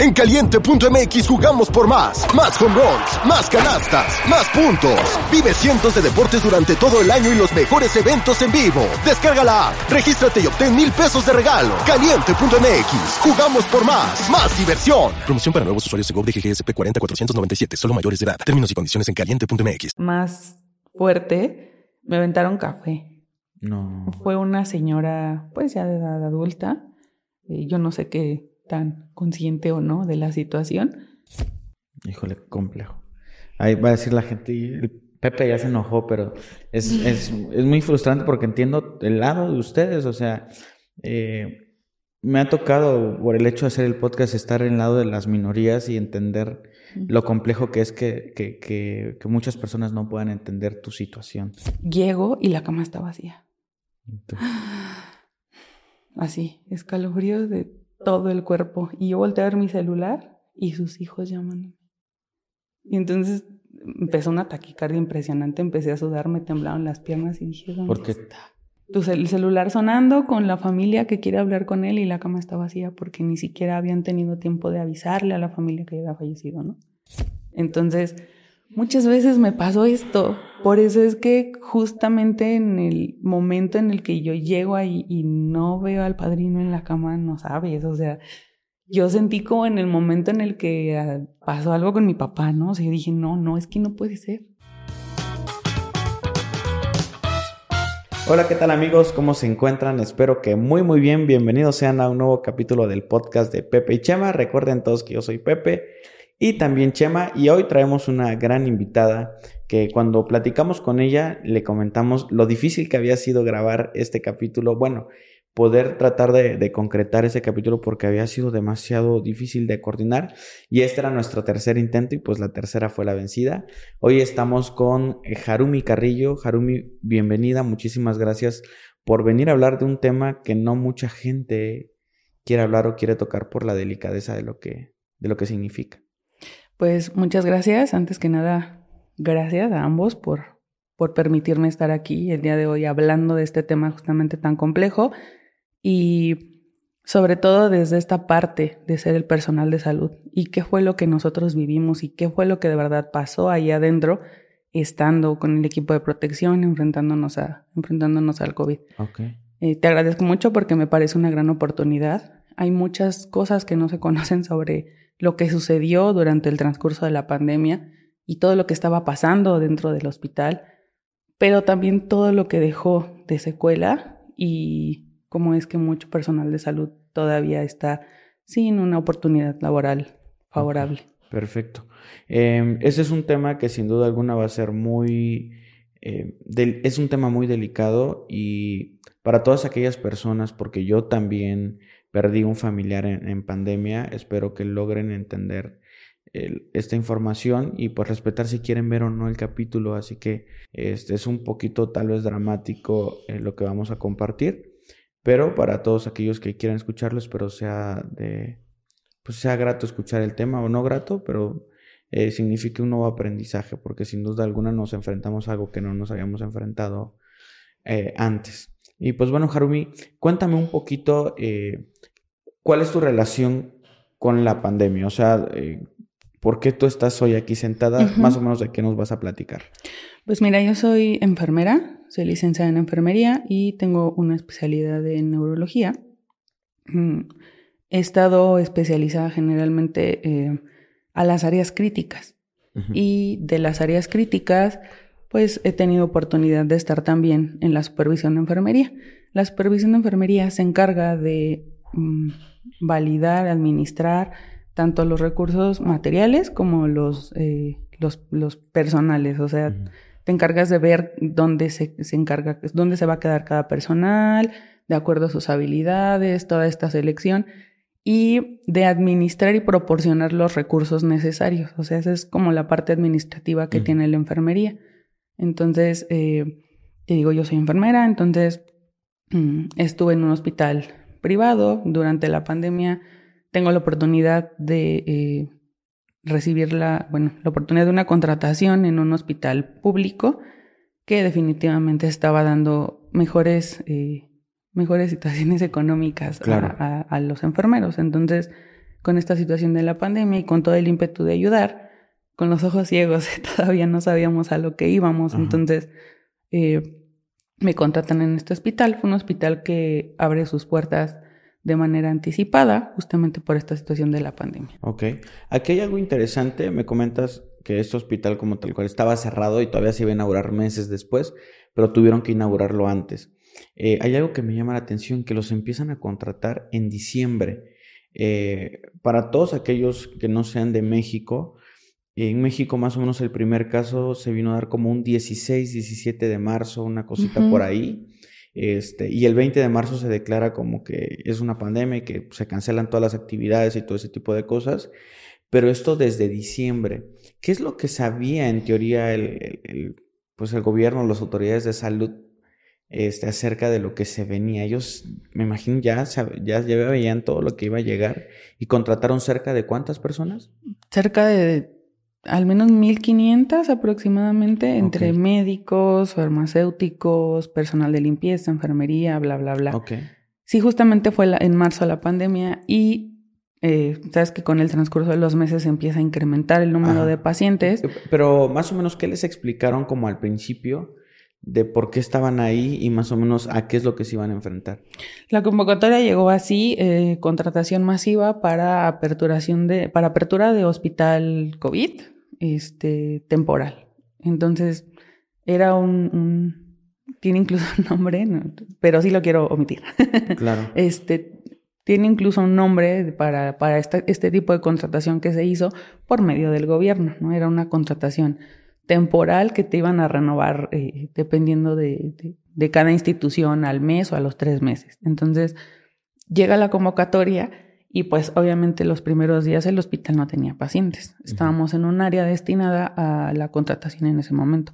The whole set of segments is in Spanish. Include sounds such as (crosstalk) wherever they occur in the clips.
En caliente.mx jugamos por más. Más home runs, más canastas, más puntos. Vive cientos de deportes durante todo el año y los mejores eventos en vivo. Descarga la app, regístrate y obtén mil pesos de regalo. Caliente.mx, jugamos por más. Más diversión. Promoción para nuevos usuarios de GOV de GGSP 40497, solo mayores de edad. Términos y condiciones en caliente.mx. Más fuerte, me aventaron café. No. Fue una señora, pues ya de edad adulta. Eh, yo no sé qué tan consciente o no de la situación. Híjole, complejo. Ahí va a decir la gente, el Pepe ya se enojó, pero es, es, es muy frustrante porque entiendo el lado de ustedes, o sea, eh, me ha tocado por el hecho de hacer el podcast estar en el lado de las minorías y entender lo complejo que es que, que, que, que muchas personas no puedan entender tu situación. Llego y la cama está vacía. (sighs) Así, escalofríos de todo el cuerpo. Y yo volteé a ver mi celular y sus hijos llaman. Y entonces empezó una taquicardia impresionante, empecé a sudar, me temblaban las piernas y dije, ¿dónde ¿Por qué? está? El celular sonando con la familia que quiere hablar con él y la cama está vacía porque ni siquiera habían tenido tiempo de avisarle a la familia que había fallecido, ¿no? Entonces, muchas veces me pasó esto. Por eso es que justamente en el momento en el que yo llego ahí y no veo al padrino en la cama, no sabes, o sea, yo sentí como en el momento en el que ah, pasó algo con mi papá, ¿no? O sea, dije, no, no, es que no puede ser. Hola, ¿qué tal amigos? ¿Cómo se encuentran? Espero que muy muy bien. Bienvenidos sean a un nuevo capítulo del podcast de Pepe y Chema. Recuerden todos que yo soy Pepe y también Chema y hoy traemos una gran invitada que cuando platicamos con ella le comentamos lo difícil que había sido grabar este capítulo. Bueno, poder tratar de, concretar ese capítulo porque había sido demasiado difícil de coordinar y este era nuestro tercer intento y pues la tercera fue la vencida. Hoy estamos con eh, Harumi Carrillo. Harumi, bienvenida, muchísimas gracias por venir a hablar de un tema que no mucha gente quiere hablar o quiere tocar por la delicadeza de lo que, de lo que significa. Pues muchas gracias. Antes que nada, gracias a ambos por, por permitirme estar aquí el día de hoy hablando de este tema justamente tan complejo y sobre todo desde esta parte de ser el personal de salud y qué fue lo que nosotros vivimos y qué fue lo que de verdad pasó ahí adentro estando con el equipo de protección enfrentándonos a enfrentándonos al COVID. Ok. Eh, te agradezco mucho porque me parece una gran oportunidad. Hay muchas cosas que no se conocen sobre lo que sucedió durante el transcurso de la pandemia y todo lo que estaba pasando dentro del hospital, pero también todo lo que dejó de secuela y cómo es que mucho personal de salud todavía está sin una oportunidad laboral favorable. Perfecto. Eh, ese es un tema que sin duda alguna va a ser muy... eh, del- es un tema muy delicado y para todas aquellas personas, porque yo también perdí un familiar en, pandemia, espero que logren entender el- esta información y pues respetar si quieren ver o no el capítulo, así que este es un poquito tal vez dramático eh, lo que vamos a compartir, pero para todos aquellos que quieran escucharlo, espero sea de, pues sea grato escuchar el tema o no grato, pero eh, signifique un nuevo aprendizaje, porque sin duda alguna nos enfrentamos a algo que no nos habíamos enfrentado eh, antes. Y pues bueno, Harumi, cuéntame un poquito eh, cuál es tu relación con la pandemia, o sea, eh, ¿por qué tú estás hoy aquí sentada? Más o menos de qué nos vas a platicar. Pues mira, yo soy enfermera, soy licenciada en enfermería y tengo una especialidad en neurología. Mm, He estado especializada generalmente eh, a las áreas críticas y de las áreas críticas pues he tenido oportunidad de estar también en la supervisión de enfermería. La supervisión de enfermería se encarga de mm, validar, administrar tanto los recursos materiales como los, eh, los, los personales, o sea, te encargas de ver dónde se, se encarga, dónde se va a quedar cada personal, de acuerdo a sus habilidades, toda esta selección, y de administrar y proporcionar los recursos necesarios. O sea, esa es como la parte administrativa que tiene la enfermería. Entonces, eh, te digo, yo soy enfermera, entonces mm, estuve en un hospital privado durante la pandemia. Tengo la oportunidad de eh, recibir la, bueno, la oportunidad de una contratación en un hospital público que definitivamente estaba dando mejores, eh, mejores situaciones (laughs) económicas a- a los enfermeros. Entonces, con esta situación de la pandemia y con todo el ímpetu de ayudar, con los ojos ciegos, (laughs) todavía no sabíamos a lo que íbamos. Entonces, eh, me contratan en este hospital. Fue un hospital que abre sus puertas de manera anticipada, justamente por esta situación de la pandemia. Ok. Aquí hay algo interesante. Me comentas que este hospital como tal cual estaba cerrado y todavía se iba a inaugurar meses después, pero tuvieron que inaugurarlo antes. Eh, hay algo que me llama la atención, que los empiezan a contratar en diciembre. Eh, para todos aquellos que no sean de México, en México más o menos el primer caso se vino a dar como un 16, 17 de marzo, una cosita por ahí. Este, y el 20 de marzo se declara como que es una pandemia y que se cancelan todas las actividades y todo ese tipo de cosas. Pero esto desde diciembre. ¿Qué es lo que sabía en teoría el, pues el gobierno, las autoridades de salud este, acerca de lo que se venía? Ellos, me imagino, ya, ya, ya veían todo lo que iba a llegar y contrataron cerca de cuántas personas? Cerca de al menos 1.500 aproximadamente entre médicos, farmacéuticos, personal de limpieza, enfermería, bla, bla, bla. Ok. Sí, justamente fue en marzo la pandemia y eh, sabes que con el transcurso de los meses empieza a incrementar el número de pacientes. Pero más o menos, ¿qué les explicaron como al principio? De por qué estaban ahí y más o menos a qué es lo que se iban a enfrentar. La convocatoria llegó así, eh, contratación masiva para aperturación de, para apertura de hospital COVID, este, temporal. Entonces, era un, tiene incluso un nombre, pero sí lo quiero omitir. (laughs) Claro. este, tiene incluso un nombre para, para este tipo de contratación que se hizo por medio del gobierno, ¿no? Era una contratación temporal que te iban a renovar eh, dependiendo de, cada institución al mes o a los tres meses. Entonces, llega la convocatoria y pues obviamente los primeros días el hospital no tenía pacientes. Estábamos en un área destinada a la contratación en ese momento.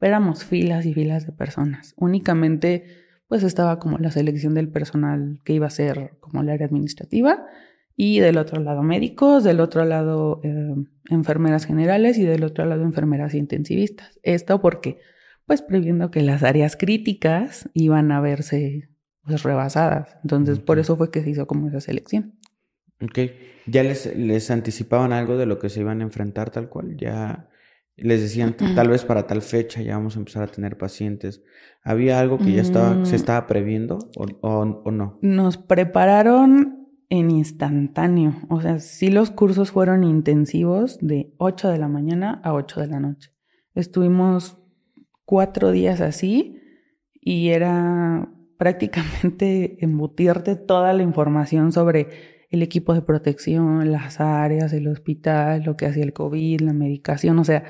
éramos filas y filas de personas. Únicamente pues estaba como la selección del personal que iba a ser como el área administrativa y del otro lado médicos, del otro lado eh, enfermeras generales y del otro lado enfermeras intensivistas. Esto porque, pues previendo que las áreas críticas iban a verse pues, rebasadas. Entonces, por eso fue que se hizo como esa selección. Ok. ¿Ya les, les anticipaban algo de lo que se iban a enfrentar tal cual? Ya les decían, tal vez para tal fecha ya vamos a empezar a tener pacientes. ¿Había algo que ya estaba, se mm. estaba previendo o, o no? Nos prepararon en instantáneo. O sea, sí los cursos fueron intensivos de 8 de la mañana a 8 de la noche. Estuvimos cuatro días así y era (laughs) prácticamente embutirte toda la información sobre el equipo de protección, las áreas, el hospital, lo que hacía el COVID, la medicación, o sea,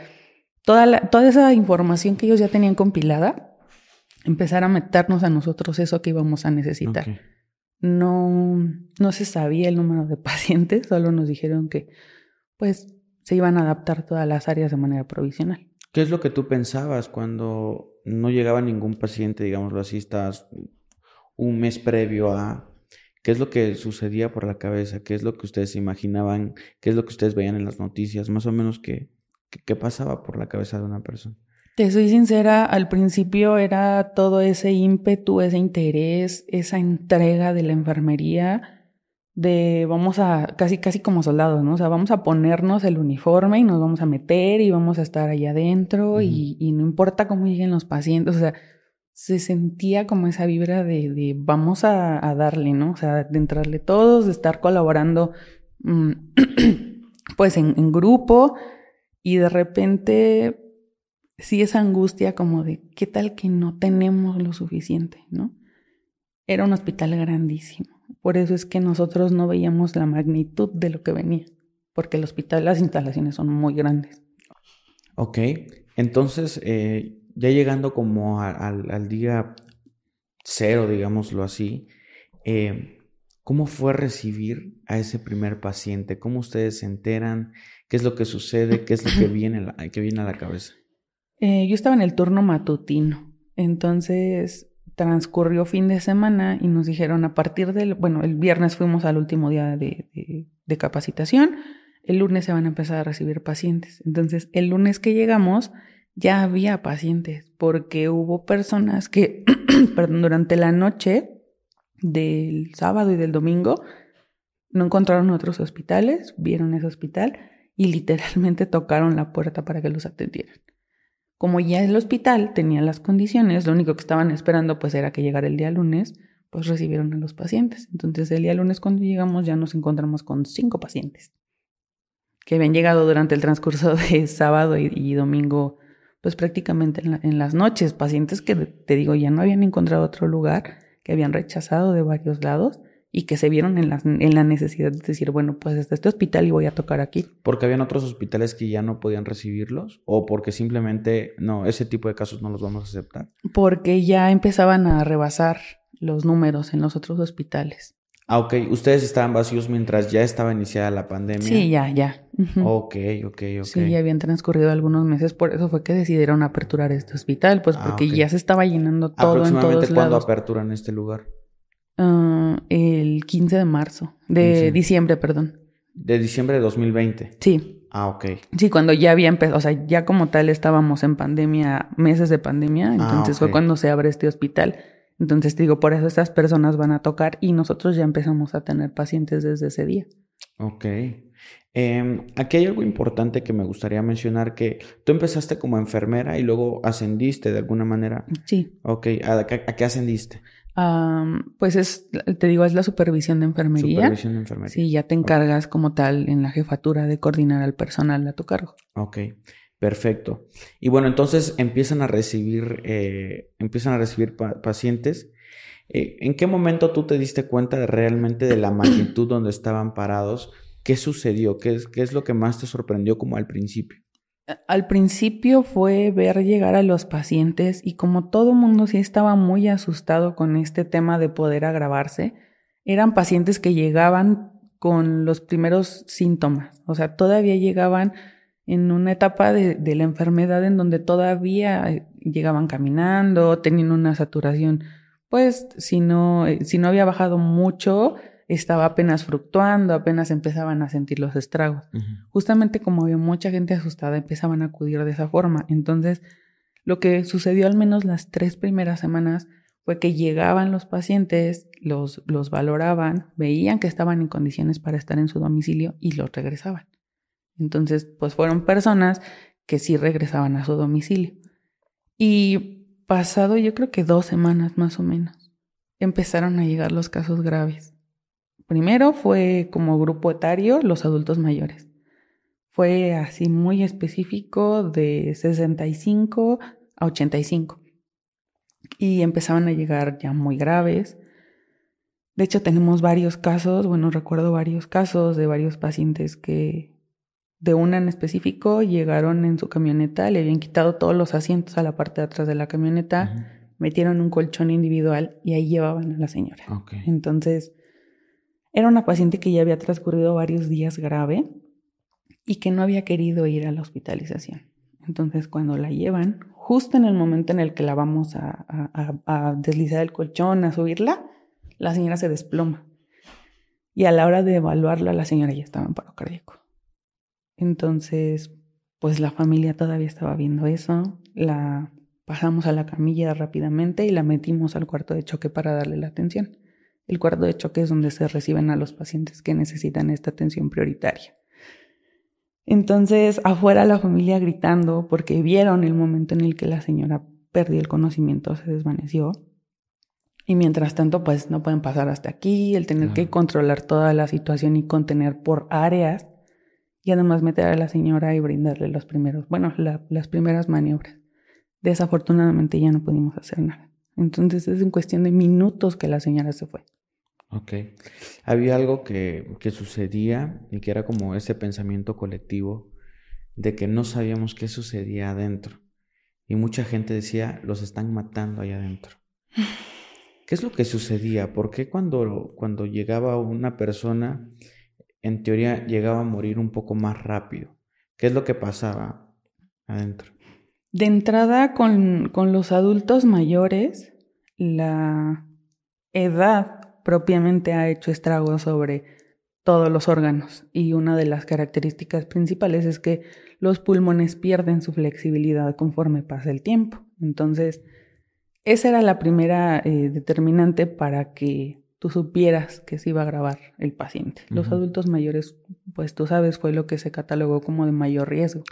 toda, toda esa información que ellos ya tenían compilada, empezar a meternos a nosotros eso que íbamos a necesitar. No, no se sabía el número de (laughs) pacientes, solo nos dijeron que pues se iban a adaptar todas las áreas de manera provisional. ¿Qué es lo que tú pensabas cuando no llegaba ningún paciente, digámoslo así, estás un mes previo a... ¿Qué es lo que sucedía por la cabeza? ¿Qué es lo que ustedes imaginaban? ¿Qué es lo que ustedes veían en las noticias? Más o menos, ¿qué, qué pasaba por la cabeza de una persona? Te soy sincera, al principio era todo ese ímpetu, ese interés, esa entrega de la enfermería de vamos a, casi, casi como soldados, ¿no? O sea, vamos a ponernos el uniforme y nos vamos a meter y vamos a estar ahí adentro y, no importa cómo lleguen los pacientes, o sea, se sentía como esa vibra de, vamos a, darle, ¿no? O sea, de entrarle todos, de estar colaborando, mm, (clears throat) pues en, en grupo y de repente sí esa angustia como de qué tal que no tenemos lo suficiente, ¿no? Era un hospital grandísimo. Por eso es que nosotros no veíamos la magnitud de lo que venía, porque el hospital, las instalaciones son muy grandes. Ok, entonces eh, ya llegando como al día cero, digámoslo así, eh, ¿cómo fue recibir a ese primer paciente? ¿Cómo ustedes se enteran? ¿Qué es lo que sucede? ¿Qué es lo que (laughs) viene, que viene a la cabeza? Eh, yo estaba en el turno matutino, entonces transcurrió fin de semana y nos dijeron a partir del, bueno, el viernes fuimos al último día de, capacitación, el lunes se van a empezar a recibir pacientes. Entonces, el lunes que llegamos ya había pacientes porque hubo personas que, (clears throat) perdón, durante la noche del sábado y del domingo No encontraron otros hospitales, vieron ese hospital y literalmente (laughs) tocaron la puerta para que los atendieran. Como ya el hospital tenía las condiciones, lo único que estaban esperando pues era que llegara el día lunes, pues recibieron a los pacientes. Entonces el día lunes cuando llegamos ya nos encontramos con cinco pacientes que habían llegado durante el transcurso (laughs) de sábado y, domingo, pues prácticamente en, las noches, pacientes que te digo ya no habían encontrado otro lugar, que habían rechazado de varios lados y que se vieron en la, en la necesidad de decir, bueno, pues está este hospital y voy a tocar aquí. ¿Porque habían otros hospitales que ya no podían recibirlos? ¿O porque simplemente, no, ese tipo de casos no los vamos a aceptar? Porque ya empezaban a rebasar los números en los otros hospitales. Ah, ok. Ustedes estaban vacíos mientras ya estaba iniciada la pandemia. Sí, ya, ya. Ok, ok, ok. Sí, ya habían transcurrido algunos meses, por eso fue que decidieron aperturar este hospital, pues ah, porque ya se estaba llenando todo en todos ¿Cuándo aperturan este lugar? Uh, el 15 de marzo, de diciembre, perdón. De diciembre de 2020. Sí. Ah, ok. Sí, cuando ya había empezado, o sea, ya como tal estábamos en pandemia, meses de pandemia, ah, entonces fue cuando se abre este hospital. Entonces digo, por eso estas personas van a tocar y nosotros ya empezamos a tener pacientes desde ese día. Ok. Em, aquí hay algo importante que me gustaría mencionar, que tú empezaste como enfermera y luego ascendiste de alguna manera. Sí. Ok, ¿a, qué ascendiste? Pues es, te digo, es la supervisión de enfermería. Supervisión de enfermería. Sí, ya te encargas como tal en la jefatura de coordinar al personal a tu cargo. Ok. Perfecto. Y bueno, entonces empiezan a recibir, eh, empiezan a recibir pacientes. Eh, ¿En qué momento tú te diste cuenta de realmente de la magnitud donde estaban parados? ¿Qué sucedió? ¿Qué es, ¿Qué es lo que más te sorprendió como al principio? Al principio fue ver llegar a los pacientes y como todo mundo sí estaba muy asustado con este tema de poder agravarse, eran pacientes que llegaban con los primeros síntomas, o sea, todavía llegaban en una etapa de, la enfermedad en donde todavía llegaban caminando, tenían una saturación, pues si no, eh, si no había bajado mucho, estaba apenas fluctuando, apenas empezaban a sentir los estragos. Justamente como había mucha gente asustada, empezaban a acudir de esa forma. Entonces, lo que sucedió al menos las tres primeras semanas fue que llegaban los pacientes, los, los valoraban, veían que estaban en condiciones para estar en su domicilio y los regresaban. Entonces, pues fueron personas que sí regresaban a su domicilio. Y pasado yo creo que dos semanas más o menos, empezaron a llegar los casos graves. Primero fue como grupo etario los adultos mayores. Fue así muy específico de 65 a 85. Y empezaban a llegar ya muy graves. De hecho, tenemos varios casos, bueno, recuerdo varios casos de varios pacientes que de una en específico, llegaron en su camioneta, le habían quitado todos los asientos a la parte de atrás de la camioneta, metieron un colchón individual y ahí llevaban a la señora. Entonces, era una paciente que ya había transcurrido varios días grave y que no había querido ir a la hospitalización. Entonces, cuando la llevan, justo en el momento en el que la vamos a, deslizar el colchón, a subirla, la señora se desploma. Y a la hora de evaluarla, la señora ya estaba en paro cardíaco. Entonces, pues la familia todavía estaba viendo eso, la pasamos a la camilla rápidamente y la metimos al cuarto de choque para darle la atención. El cuarto de choque es donde se reciben a los pacientes que necesitan esta atención prioritaria. Entonces, afuera la familia gritando porque vieron el momento en el que la señora perdió el conocimiento, se desvaneció. Y mientras tanto, pues no pueden pasar hasta aquí, el tener que controlar toda la situación y contener por áreas y además meter a la señora y brindarle los primeros, bueno, las primeras maniobras. Desafortunadamente ya no pudimos hacer nada. Entonces es en cuestión de minutos que la señora se fue. Ok. Había algo que, que sucedía y que era como ese pensamiento colectivo de que no sabíamos qué sucedía adentro. Y mucha gente decía, los están matando allá adentro. ¿Qué es lo que sucedía? ¿Por qué cuando, cuando llegaba una persona en teoría llegaba a morir un poco más rápido. ¿Qué es lo que pasaba adentro? De entrada, con, con los adultos mayores, la edad propiamente ha hecho estragos sobre todos los órganos y una de las características principales es que los pulmones pierden su flexibilidad conforme pasa el tiempo. Entonces, esa era la primera eh, determinante para que tú supieras que se iba a grabar el paciente. Los adultos mayores, pues tú sabes, fue lo que se catalogó como de mayor riesgo.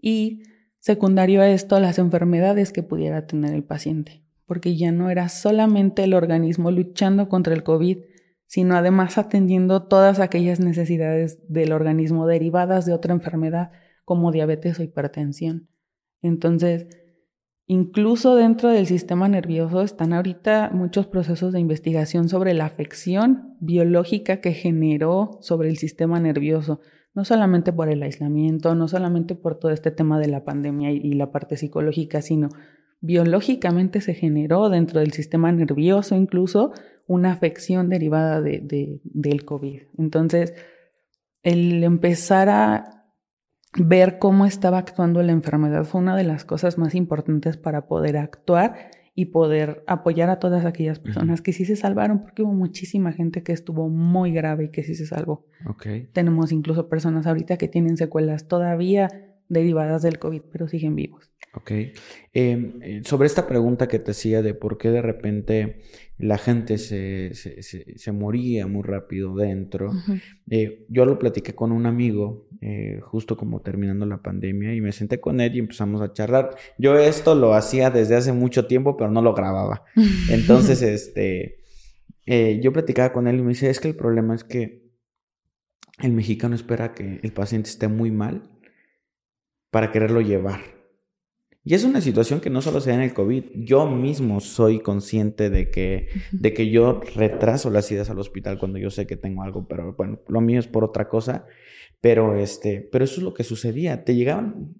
Y secundario a esto, las enfermedades que pudiera tener el paciente, porque ya no era solamente el organismo luchando contra el COVID, sino además atendiendo todas aquellas necesidades del organismo derivadas de otra enfermedad como diabetes o hipertensión. Entonces, incluso dentro del sistema nervioso están ahorita muchos procesos de investigación sobre la afección biológica que generó sobre el sistema nervioso, no solamente por el aislamiento, no solamente por todo este tema de la pandemia y, la parte psicológica, sino biológicamente se generó dentro del sistema nervioso incluso una afección derivada de, del COVID. Entonces, el empezar a ver cómo estaba actuando la enfermedad fue una de las cosas más importantes para poder actuar y poder apoyar a todas aquellas personas que sí se salvaron, porque hubo muchísima gente que estuvo muy grave y que sí se salvó. Tenemos incluso personas ahorita que tienen secuelas todavía derivadas del COVID, pero siguen vivos. Ok. Em, eh, sobre esta pregunta que te hacía de por qué de repente la gente se, se, moría muy rápido dentro, eh, yo lo platiqué con un amigo eh, justo como terminando la pandemia y me senté con él y empezamos a charlar. Yo esto lo hacía desde hace mucho tiempo, pero no lo grababa. (laughs) Entonces, este, yo platicaba con él y me dice, es que el problema es que el mexicano espera que el paciente esté muy mal para quererlo llevar. Y es una situación que no solo se da en el COVID. Yo mismo soy consciente de que, de que yo retraso las idas al hospital cuando yo sé que tengo algo, pero bueno, lo mío es por otra cosa. Pero, este, pero eso es lo que sucedía. Te llegaban.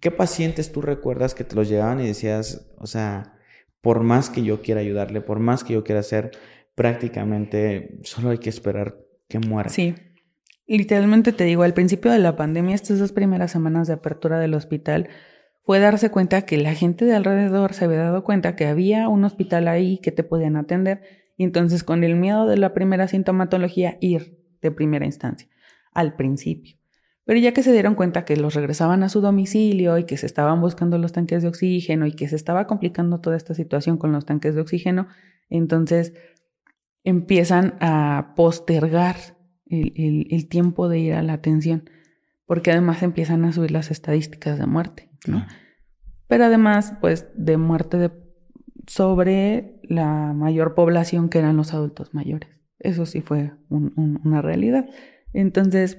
¿Qué pacientes tú recuerdas que te los llegaban y decías, o sea, por más que yo quiera ayudarle, por más que yo quiera hacer, prácticamente solo hay que esperar que muera? Sí. Literalmente te digo, al principio de la pandemia, estas dos primeras semanas de apertura del hospital, fue darse cuenta que la gente de alrededor se había dado cuenta que había un hospital ahí que te podían atender y entonces con el miedo de la primera sintomatología ir de primera instancia al principio. Pero ya que se dieron cuenta que los regresaban a su domicilio y que se estaban buscando los tanques de oxígeno y que se estaba complicando toda esta situación con los tanques de oxígeno, entonces empiezan a postergar el, tiempo de ir a la atención, porque además empiezan a subir las estadísticas de muerte. Pero además, pues, de muerte sobre la mayor población que eran los adultos mayores. Eso sí fue una realidad. Entonces,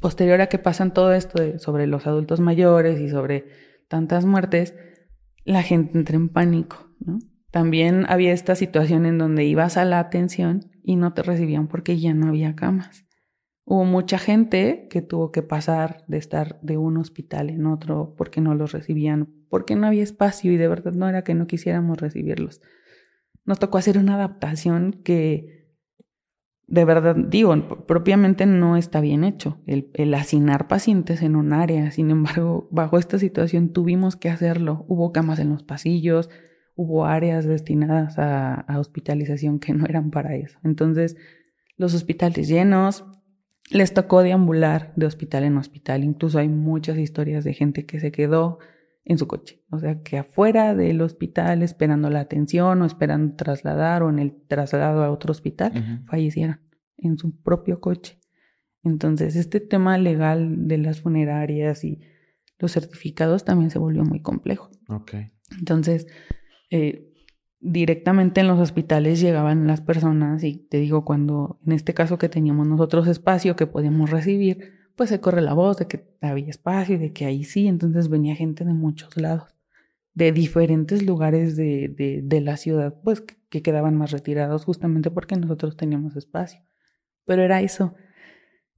posterior a que pasan todo esto sobre los adultos mayores y sobre tantas muertes, la gente entra en pánico, También había esta situación en donde ibas a la atención y no te recibían porque ya no había camas. Hubo mucha gente que tuvo que pasar de estar de un hospital en otro porque no los recibían, porque no había espacio y de verdad no era que no quisiéramos recibirlos. Nos tocó hacer una adaptación que, de verdad, digo, propiamente no está bien hecho, el, el asignar pacientes en un área. Sin embargo, bajo esta situación tuvimos que hacerlo. Hubo camas en los pasillos, hubo áreas destinadas a, a hospitalización que no eran para eso. Entonces, los hospitales llenos, les tocó deambular de hospital en hospital. Incluso hay muchas historias de gente que se quedó en su coche. O sea, que afuera del hospital esperando la atención o esperando trasladar o en el traslado a otro hospital, fallecieron en su propio coche. Entonces, este tema legal de las funerarias y los certificados también se volvió muy complejo. Ok. Entonces, eh, directamente en los hospitales llegaban las personas y te digo, cuando en este caso que teníamos nosotros espacio que podíamos recibir, pues se corre la voz de que había espacio y de que ahí sí, entonces venía gente de muchos lados, de diferentes lugares de, de, de la ciudad, pues que quedaban más retirados justamente porque nosotros teníamos espacio. Pero era eso,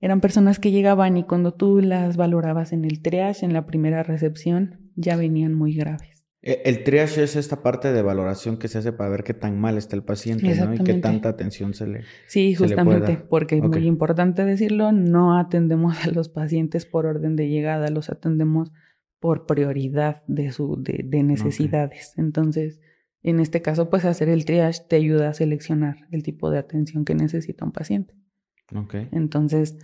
eran personas que llegaban y cuando tú las valorabas en el triage, en la primera recepción, ya venían muy graves. E, el triage es esta parte de valoración que se hace para ver qué tan mal está el paciente ¿no? y qué tanta atención se le Sí, justamente, porque es muy importante decirlo, no atendemos (laughs) a los pacientes por orden de llegada, los atendemos por prioridad de, su, de, de necesidades. Entonces, en este caso, pues hacer el triage te ayuda a seleccionar el tipo de atención que necesita un paciente. Okay. Entonces,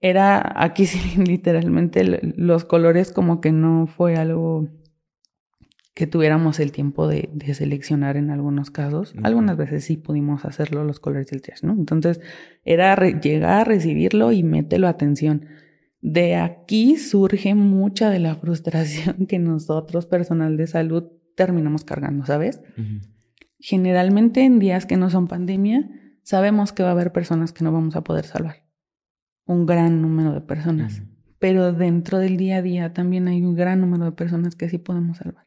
era aquí (laughs) sí, literalmente los colores como que no fue algo que tuviéramos el tiempo de, seleccionar en algunos casos. Algunas veces sí pudimos hacerlo los colores del triage, ¿no? Entonces era llegar a recibirlo y mételo atención. De aquí surge mucha de la frustración que nosotros, personal de salud, terminamos cargando, ¿sabes? Generalmente en días que no son pandemia, sabemos que va a haber personas que no vamos a poder salvar. Un gran número de personas. Pero dentro del día a día también hay un gran número de personas que sí podemos salvar.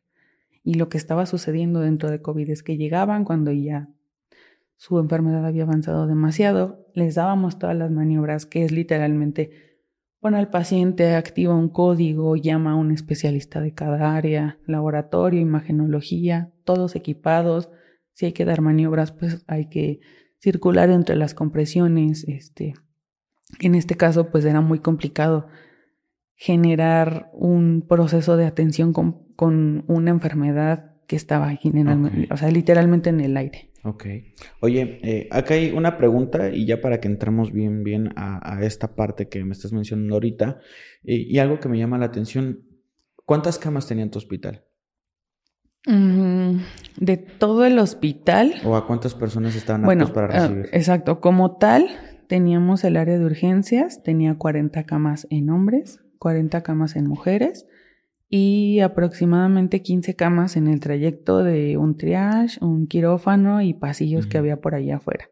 Y lo que estaba sucediendo dentro de COVID es que llegaban cuando ya su enfermedad había avanzado demasiado, les dábamos todas las maniobras, que es literalmente pone al paciente, activa un código, llama a un especialista de cada área, laboratorio, imagenología, todos equipados. Si hay que dar maniobras, pues hay que circular entre las compresiones. Este, en este caso, pues era muy complicado generar un proceso de atención con, con una enfermedad que estaba generalmente, o sea, literalmente en el aire. Ok. Oye, eh, acá hay una pregunta y ya para que entremos bien, bien a, esta parte que me estás mencionando ahorita y algo que me llama la atención, ¿cuántas camas tenía en tu hospital? Mm, de todo el hospital. ¿O a cuántas personas estaban aptos para ah, recibir? exacto, como tal, teníamos el área de urgencias, tenía 40 camas en hombres, 40 camas en mujeres y aproximadamente 15 camas en el trayecto de un triage, un quirófano y pasillos que había por allá afuera.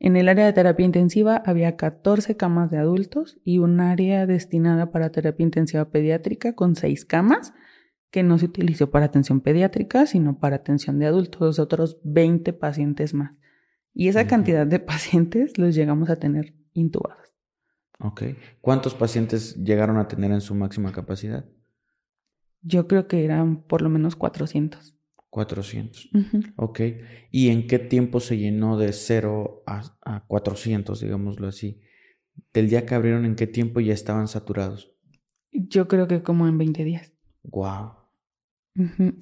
En el área de terapia intensiva había 14 camas de adultos y un área destinada para terapia intensiva pediátrica con 6 camas que no se utilizó para atención pediátrica, sino para atención de adultos, otros 20 pacientes más. Y esa cantidad de (laughs) pacientes los llegamos a tener intubados. Ok. ¿Cuántos pacientes llegaron a tener en su máxima capacidad? Yo creo que eran por lo menos 400. 400. Ok. ¿Y en qué tiempo se llenó de 0 a, a 400, digámoslo así? Del día que abrieron, ¿en qué tiempo ya estaban saturados? Yo creo que como en 20 días. Wow.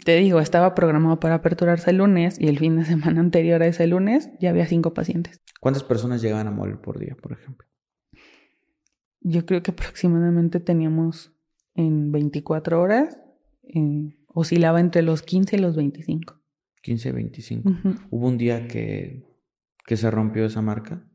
Te digo, estaba programado para aperturarse el lunes y el fin de semana (laughs) anterior a ese lunes ya había cinco pacientes. ¿Cuántas personas llegaban a morir por día, por ejemplo? Yo creo que aproximadamente teníamos en 24 horas, eh, oscilaba entre los 15 y los 25. 15 25. ¿Hubo un día que, que se rompió esa marca?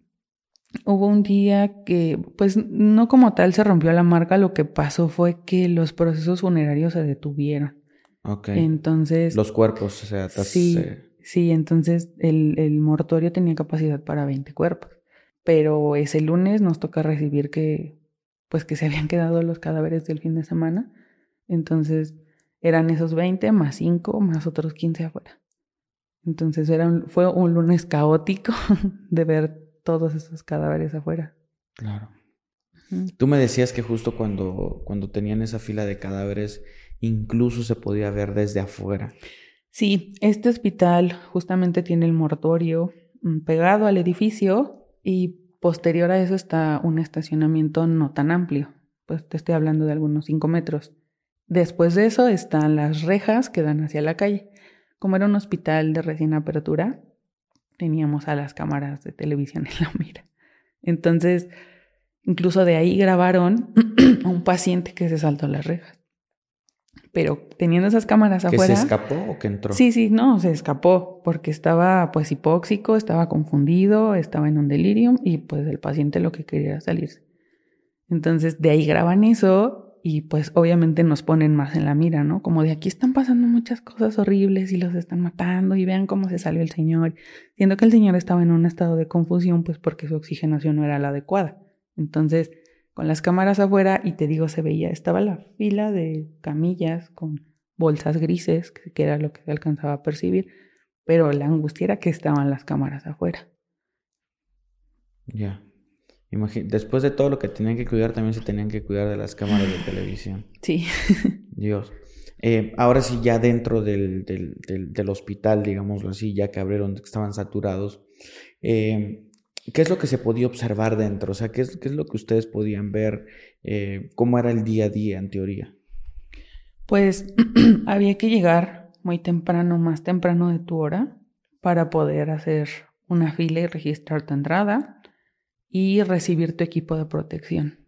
Hubo un día que, pues no como tal se rompió la marca, lo que pasó fue que los procesos funerarios se detuvieron. Ok. Entonces. Los cuerpos, o sea, sí, sí, entonces el, el mortorio tenía capacidad para 20 cuerpos pero ese lunes nos toca recibir que pues que se habían quedado los cadáveres del fin de semana. Entonces eran esos 20 más 5 más otros 15 afuera. Entonces era fue un lunes caótico (laughs) de ver todos esos cadáveres afuera. Claro. Tú me decías que justo cuando, cuando tenían esa fila de cadáveres, incluso se podía ver desde afuera. Sí, este hospital justamente tiene el mortorio mm, pegado al edificio y posterior a eso está un estacionamiento no tan amplio, pues te estoy hablando de algunos 5 metros. Después de eso están las rejas que dan hacia la calle. Como era un hospital de recién apertura, teníamos a las cámaras de televisión en la mira. Entonces, incluso de ahí grabaron (clears throat) a un paciente que se saltó las rejas. Pero teniendo esas cámaras afuera. ¿Que se escapó o que entró? Sí, sí, no, se escapó porque estaba pues hipóxico, estaba confundido, estaba en un delirium y pues el paciente lo que quería era salirse. Entonces de ahí graban eso y pues obviamente nos ponen más en la mira, ¿no? Como de aquí están pasando muchas cosas horribles y los están matando y vean cómo se salió el señor, siendo que el señor estaba en un estado de confusión pues porque su oxigenación no era la adecuada. Entonces con las cámaras afuera y te digo, se veía, estaba la fila de camillas con bolsas grises, que era lo que se alcanzaba a percibir, pero la angustia era que estaban las cámaras afuera. Ya. Después de todo lo que tenían que cuidar, también se tenían que cuidar de las cámaras de televisión. (laughs) Sí. (laughs) Dios. Eh, ahora sí, ya dentro del, del, del, hospital, digámoslo así, ya que abrieron, estaban saturados, eh, ¿Qué es lo que se podía observar dentro? O sea, ¿qué es, qué es lo que ustedes podían ver? Eh, ¿Cómo era el día a día en teoría? Pues (clears throat) había que llegar muy temprano, más temprano de tu hora, para poder hacer una fila y registrar tu entrada y recibir tu equipo de protección,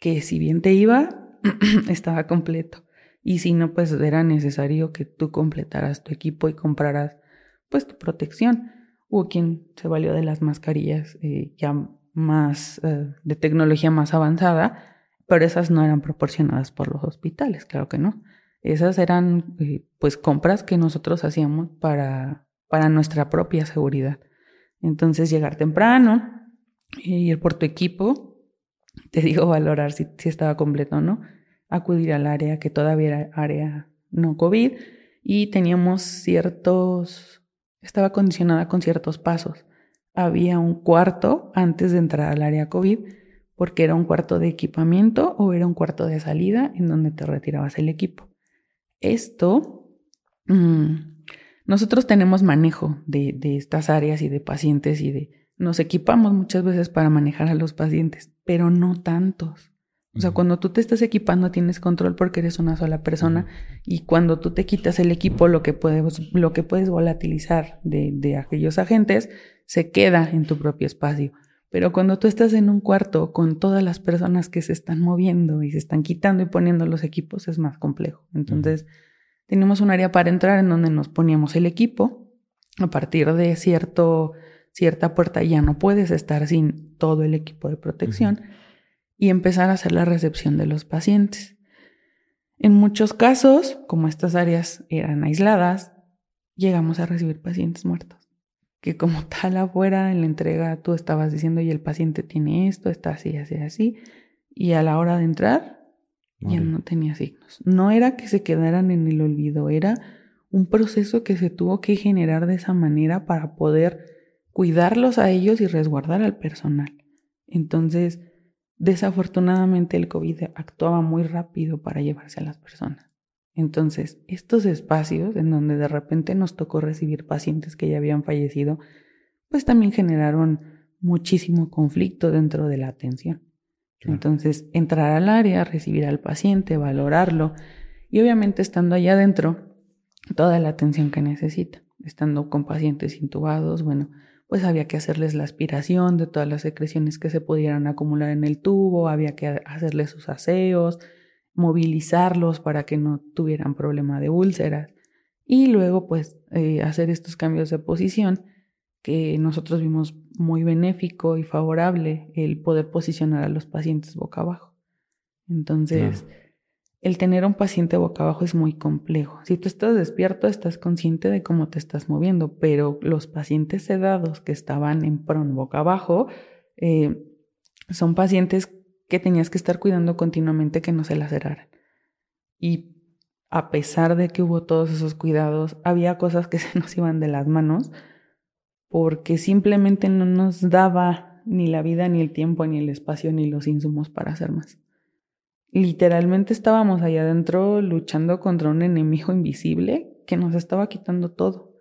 que si bien te iba, (clears throat) estaba completo. Y si no, pues era necesario que tú completaras tu equipo y compraras pues tu protección. Hubo quien se valió de las mascarillas eh, ya más eh, de tecnología más avanzada, pero esas no eran proporcionadas por los hospitales, claro que no. Esas eran eh, pues compras que nosotros hacíamos para, para nuestra propia seguridad. Entonces llegar temprano, ir por tu equipo, te digo (laughs) valorar si, si estaba completo o no, acudir al área que todavía era área no COVID y teníamos ciertos, estaba condicionada con ciertos pasos. Había un cuarto antes de entrar al área COVID porque era un cuarto de equipamiento o era un cuarto de salida en donde te retirabas el equipo. Esto, mm, nosotros tenemos manejo de, de estas áreas y de pacientes y de, nos equipamos muchas veces para manejar a los pacientes, pero no tantos. O sea, cuando tú te estás equipando tienes control porque eres una sola persona y cuando tú te quitas el equipo lo que puedes, lo que puedes volatilizar de, de aquellos agentes se queda en tu propio espacio. Pero cuando tú estás en un cuarto con todas las personas que se están moviendo y se están quitando y poniendo los equipos, es más complejo. Entonces, tenemos un área para entrar en donde nos poníamos el equipo. A partir de cierto, cierta puerta ya no puedes estar sin todo el equipo de protección y empezar a hacer la recepción de los pacientes. En muchos casos, como estas áreas eran aisladas, llegamos a recibir pacientes muertos que como (laughs) tal afuera en la entrega tú estabas diciendo y el paciente tiene esto, está así, así, así, y a la hora de entrar ya no tenía signos. No era que se quedaran en el olvido, era un proceso que se tuvo que generar de esa manera para poder cuidarlos a ellos y resguardar al personal. Entonces, desafortunadamente el COVID actuaba muy rápido para llevarse a las personas. Entonces, estos espacios en donde de repente nos tocó recibir pacientes que ya habían fallecido, pues también generaron muchísimo conflicto dentro de la atención. Entonces, entrar al área, recibir al paciente, valorarlo y obviamente estando allá adentro, toda la atención que necesita. Estando con pacientes intubados, bueno, pues había que hacerles la aspiración de todas las secreciones que se pudieran acumular en el tubo, había que hacerles sus aseos, movilizarlos para que no tuvieran problema de úlceras y luego pues eh, hacer estos cambios de posición que nosotros vimos muy benéfico y favorable el poder posicionar a los pacientes boca abajo. Entonces, el tener un paciente boca abajo es muy complejo. Si tú estás despierto, estás consciente de cómo te estás moviendo, pero los pacientes sedados que estaban en pron boca abajo eh, son pacientes que tenías que estar cuidando continuamente que no se laceraran. Y a pesar de que hubo todos esos cuidados, había cosas que (laughs) se nos iban de las manos porque simplemente no nos daba ni la vida, ni el tiempo, ni el espacio, ni los insumos para hacer más. Literalmente estábamos allá adentro luchando contra un enemigo invisible que nos estaba quitando todo.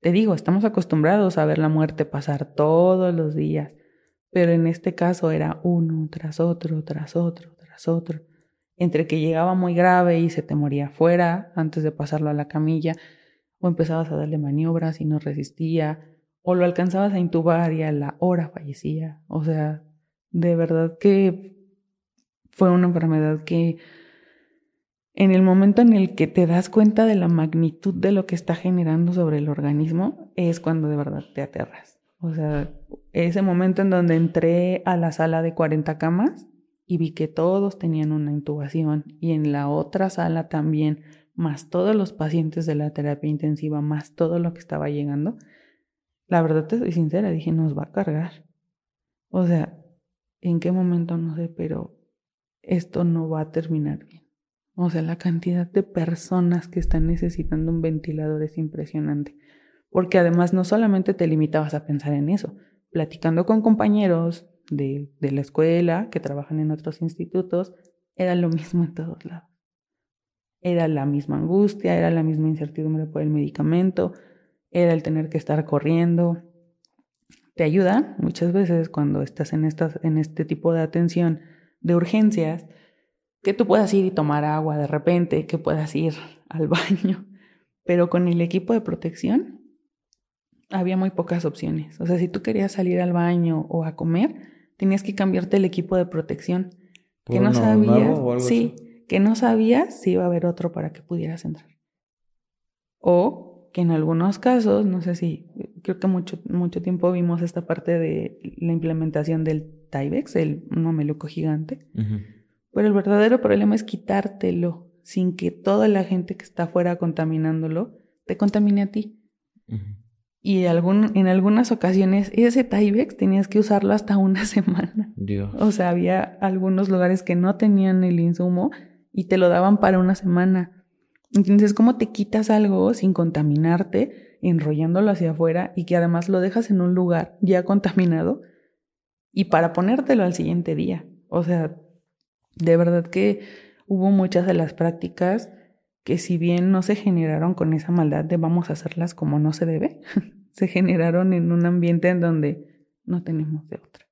Te digo, estamos acostumbrados a ver la muerte pasar todos los días, pero en este caso era uno tras otro, tras otro, tras otro. Entre que llegaba muy grave y se te moría fuera antes de pasarlo a la camilla, o empezabas a darle maniobras y no resistía, o lo alcanzabas a intubar y a la hora fallecía. O sea, de verdad que fue una enfermedad que en el momento en el que te das cuenta de la magnitud de lo que está generando sobre el organismo, es cuando de verdad te aterras. O sea, ese momento en donde entré a la sala de 40 camas y vi que todos tenían una intubación y en la otra sala también, más todos los pacientes de la terapia intensiva, más todo lo que estaba llegando, la verdad te soy sincera, dije, nos va a cargar. O sea, ¿en qué momento? No sé, pero esto no va a terminar bien. O sea, la cantidad de personas que están necesitando un ventilador es impresionante porque además no solamente te limitabas a pensar en eso, platicando con compañeros de, de la escuela que trabajan en otros institutos, era lo mismo en todos lados. Era la misma angustia, era la misma incertidumbre por el medicamento, era el tener que estar corriendo. Te ayuda muchas veces cuando estás en, estas, en este tipo de atención de urgencias, que tú puedas ir y tomar agua de repente, que puedas ir al (laughs) baño, pero con el equipo de protección había muy pocas opciones. O sea, si tú querías salir al baño o a comer, tenías que cambiarte el equipo de protección. Que no sabías, sí, que no sabías si iba a haber otro para que pudieras entrar. O que en algunos casos, no sé si, creo que mucho, mucho tiempo vimos esta parte de la implementación del Tyvex, el mameluco gigante. Pero el verdadero problema es quitártelo sin que toda la gente que está afuera contaminándolo te contamine a ti. Y algún, en algunas ocasiones ese Tyvex tenías que usarlo hasta una (laughs) semana. Dios. O sea, había algunos lugares que no tenían el insumo y te lo daban para una semana. Entonces, ¿cómo te quitas algo sin contaminarte, enrollándolo hacia afuera y que además lo dejas en un lugar ya contaminado y para ponértelo al siguiente día? O sea, de verdad que hubo muchas de las prácticas que si bien no se generaron con esa maldad de vamos a hacerlas como no se debe, (laughs) se generaron en un ambiente en donde no tenemos de otra.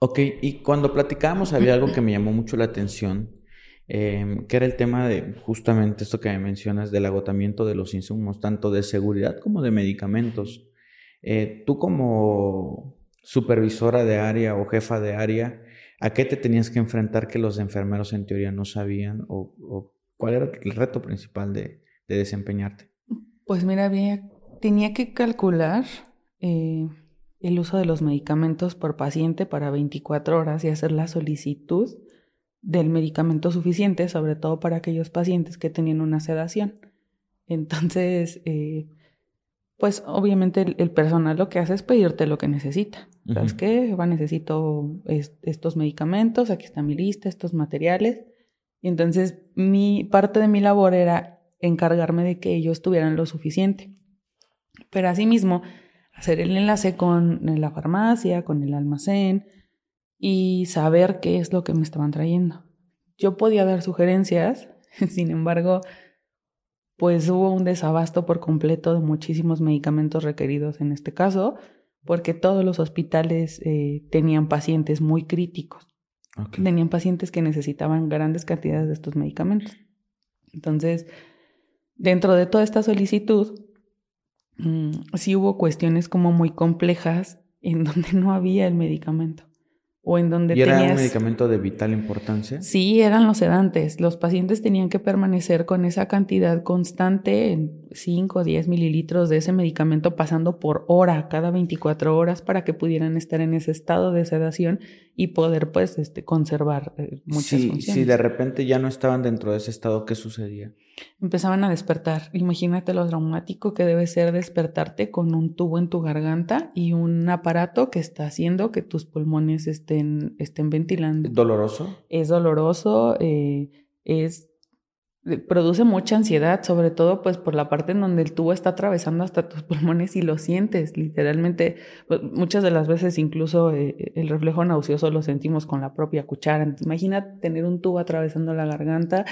Ok, y cuando platicábamos había algo que me llamó mucho la atención, em, que era el tema de justamente esto que me mencionas del agotamiento de los insumos, tanto de seguridad como de medicamentos. Eh, tú como supervisora de área o jefa de área, ¿a qué te tenías que enfrentar que los enfermeros en teoría no sabían o ¿Cuál era el reto principal de, desempeñarte? Pues mira, había, tenía que calcular eh, el uso de los medicamentos por paciente para 24 horas y hacer la solicitud del medicamento suficiente, sobre todo para aquellos pacientes que tenían una sedación. Entonces, eh, pues obviamente el, personal lo que hace es pedirte lo que necesita. ¿Sabes qué? Va, necesito estos medicamentos, aquí está mi lista, estos materiales. Y entonces mi parte de mi labor era encargarme de que ellos tuvieran lo suficiente. Pero asimismo, hacer el enlace con la farmacia, con el almacén y saber qué es lo que me estaban trayendo. Yo podía dar sugerencias, (laughs) sin embargo, pues hubo un desabasto por completo de muchísimos medicamentos requeridos en este caso, porque todos los hospitales eh, tenían pacientes muy críticos. Tenían pacientes que necesitaban grandes cantidades de estos medicamentos. Entonces, dentro de toda esta solicitud, mm, sí hubo cuestiones como muy complejas en (laughs) donde no había el medicamento o en donde ¿Y era un medicamento de vital importancia? Sí, eran los sedantes. Los pacientes tenían que permanecer con esa cantidad constante, en 5 o 10 mililitros de ese medicamento pasando por hora, cada 24 horas, para que pudieran estar en ese estado de sedación y poder, pues, este, conservar eh, muchas sí, funciones. Si de repente ya no estaban dentro de ese estado, ¿qué sucedía? empezaban a despertar. Imagínate lo traumático que debe ser despertarte con un tubo en tu garganta y un aparato que está haciendo que tus pulmones estén, estén ventilando. ¿Doloroso? Es doloroso, eh, es produce mucha ansiedad, sobre todo pues por la parte en donde el tubo está atravesando hasta tus (laughs) pulmones y lo sientes, literalmente. Pues, muchas de las veces incluso eh, el reflejo nauseoso lo sentimos con la propia cuchara. Imagina tener un tubo atravesando la garganta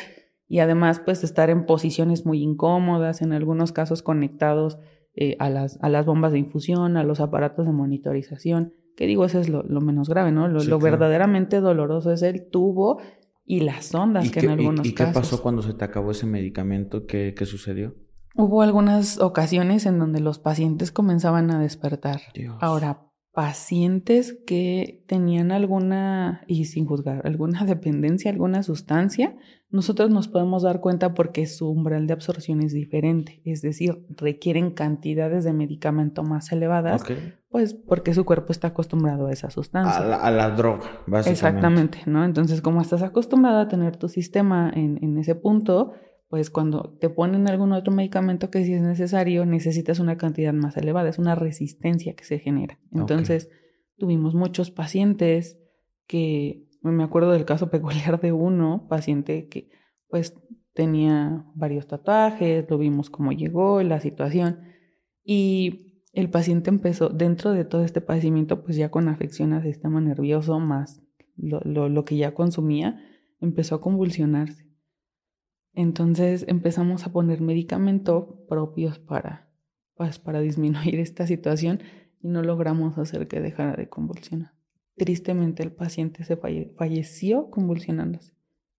y además pues estar en posiciones muy incómodas, en algunos casos conectados eh, a, las, a las bombas de infusión, a los aparatos de monitorización, que digo, eso es lo, menos grave, ¿no? Lo, verdaderamente doloroso es el tubo y las ondas que en algunos casos. ¿Y qué pasó cuando se te acabó ese medicamento? ¿Qué, qué sucedió? Hubo algunas ocasiones en donde los pacientes comenzaban a despertar. Ahora, pacientes que tenían alguna, y sin juzgar, alguna (laughs) dependencia, alguna sustancia, nosotros nos podemos dar cuenta porque su umbral de absorción es diferente, es decir, requieren cantidades de medicamento más elevadas, pues porque su cuerpo está acostumbrado a esa sustancia. A la, droga, básicamente. Exactamente, ¿no? Entonces, como estás acostumbrado a tener tu sistema en, en ese punto, pues cuando te ponen algún otro medicamento que si es necesario, necesitas una cantidad más elevada, es una resistencia que se genera. Entonces, tuvimos muchos pacientes que, me acuerdo del caso (laughs) peculiar de uno, paciente que pues tenía varios tatuajes, lo vimos cómo llegó, la situación, y el paciente empezó, dentro de todo este padecimiento, pues ya con afección al sistema nervioso, más lo, lo, lo que ya consumía, empezó a convulsionarse entonces empezamos a poner medicamentos propios para, pues, para disminuir (laughs) esta situación y no logramos hacer que dejara de convulsionar. Tristemente el paciente se falleció convulsionándose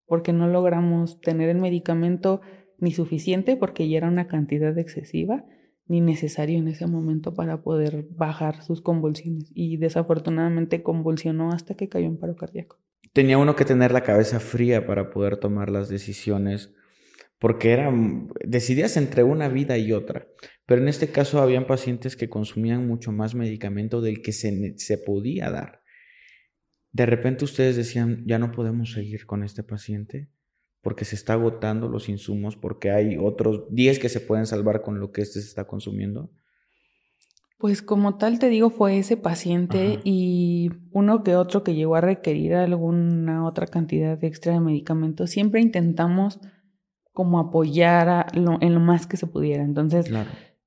porque no logramos tener el medicamento ni suficiente porque ya era una cantidad excesiva ni necesario en ese momento para poder bajar sus convulsiones y desafortunadamente convulsionó hasta que cayó en paro cardíaco. tenía uno que tener la cabeza fría para poder tomar las decisiones, porque eran, decidías entre una vida y otra. Pero en este caso habían pacientes que consumían mucho más medicamento del que se, se podía dar. De repente ustedes decían, ya no podemos seguir con este paciente porque se está agotando los insumos, porque hay otros 10 que se pueden salvar con lo que este se está consumiendo. Pues como tal te digo, fue ese paciente y uno que otro que llegó a requerir alguna otra cantidad extra de medicamentos. Siempre intentamos como apoyar en lo más que se pudiera. Entonces,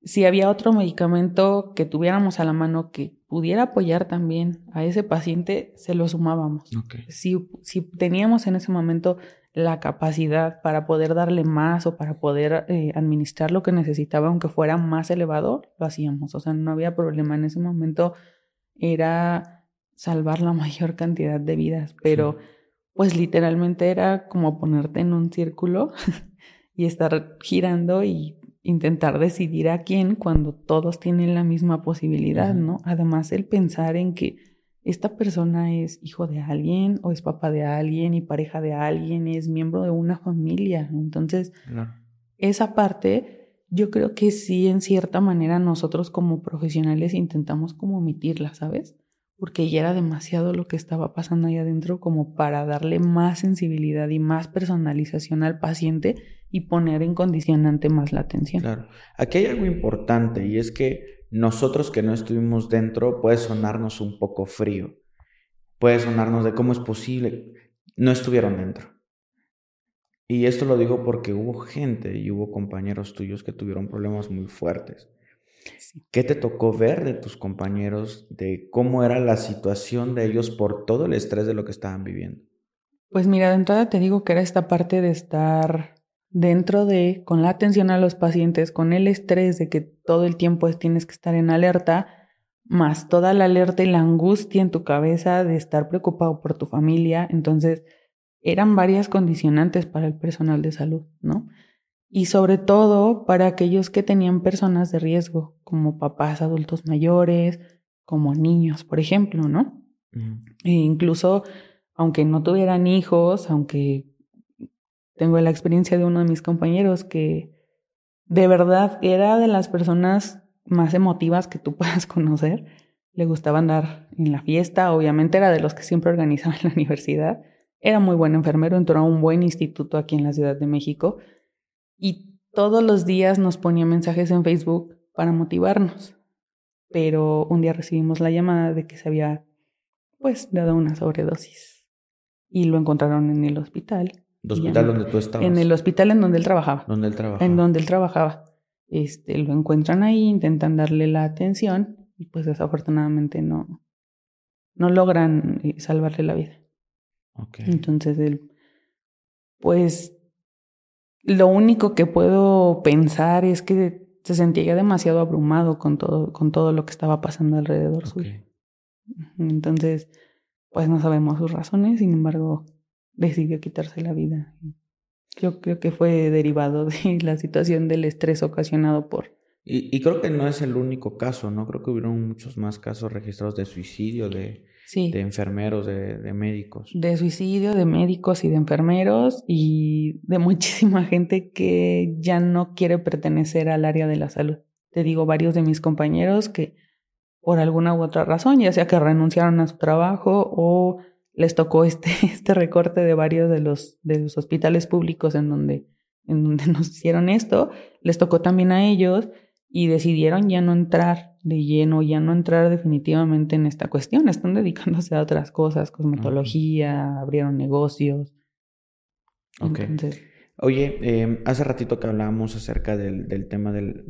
si había otro medicamento que tuviéramos a la mano que pudiera apoyar también a ese paciente, se lo sumábamos. Si, si teníamos en ese momento la capacidad para poder darle más o para poder eh, administrar lo que necesitaba, aunque fuera más elevado, lo hacíamos. O sea, no había problema. En ese momento era salvar la (laughs) mayor cantidad de vidas, pero pues literalmente era como ponerte en un círculo (laughs) y estar girando y intentar decidir a quién cuando todos tienen la misma posibilidad, ¿no? Además, el pensar en que esta persona es hijo de alguien o es papá de alguien y pareja de alguien, es miembro de una familia. Entonces, esa parte yo creo que sí, en cierta manera, nosotros como profesionales intentamos como omitirla, ¿sabes? Porque ya era demasiado lo que estaba pasando ahí adentro como para darle más sensibilidad y más personalización al paciente y poner en condicionante más la atención. Claro. Aquí hay algo importante y es que nosotros que no estuvimos dentro puede sonarnos un poco frío. Puede sonarnos de cómo es posible. No estuvieron dentro. Y esto lo digo porque hubo gente y hubo compañeros tuyos que tuvieron problemas muy fuertes. ¿Qué te tocó ver de tus compañeros, de cómo era la situación de ellos por todo el estrés de lo que estaban viviendo? Pues mira, de entrada te digo que era esta parte de estar dentro de, con la atención a los pacientes, con el estrés de que todo el tiempo tienes que estar en alerta, más toda la alerta y la angustia en tu cabeza de estar preocupado por tu familia, entonces eran varias condicionantes para el personal de salud, ¿no? Y sobre todo para aquellos que tenían personas de riesgo, como papás adultos mayores, como niños, por ejemplo, ¿no? E incluso aunque no tuvieran hijos, aunque tengo la experiencia de uno de mis compañeros que de verdad era de las personas más emotivas que tú (laughs) puedas conocer. Le gustaba andar en la fiesta, obviamente era de los que siempre organizaban (laughs) la universidad. Era muy buen enfermero, entró a un buen instituto aquí en la Ciudad de México y todos los días nos ponía mensajes en Facebook para motivarnos. Pero un día recibimos la llamada de que se había pues dado una sobredosis y lo encontraron en el hospital ¿El hospital donde tú estabas? En el hospital en donde él trabajaba. Donde él trabajaba. En donde él trabajaba. Este, lo encuentran ahí, intentan darle la atención y pues desafortunadamente no, no logran eh, salvarle la vida. Okay. Entonces él, pues lo único que puedo pensar es que se sentía ya demasiado abrumado con todo, con todo lo que estaba pasando alrededor suyo. Entonces, pues no sabemos sus razones, sin embargo, decidió quitarse la vida. Yo creo que fue derivado (laughs) de la situación del estrés ocasionado por... Y, creo que no es el único caso, ¿no? Creo que hubieron muchos más casos registrados de suicidio, de, de enfermeros, de, de médicos. De suicidio, de médicos y de enfermeros y de (laughs) muchísima gente que ya no quiere pertenecer al área de la salud. Te digo, varios de mis compañeros que por alguna u otra razón, ya sea que renunciaron a su trabajo o les tocó este, (laughs) este recorte de varios de los, de los hospitales públicos en donde, en donde (laughs) nos hicieron esto, les tocó también a ellos y decidieron ya no entrar de lleno, ya no entrar definitivamente en esta cuestión, están (laughs) dedicándose a otras cosas, cosmetología, abrieron negocios. Entonces, Oye, em, hace ratito que hablábamos acerca del, tema del,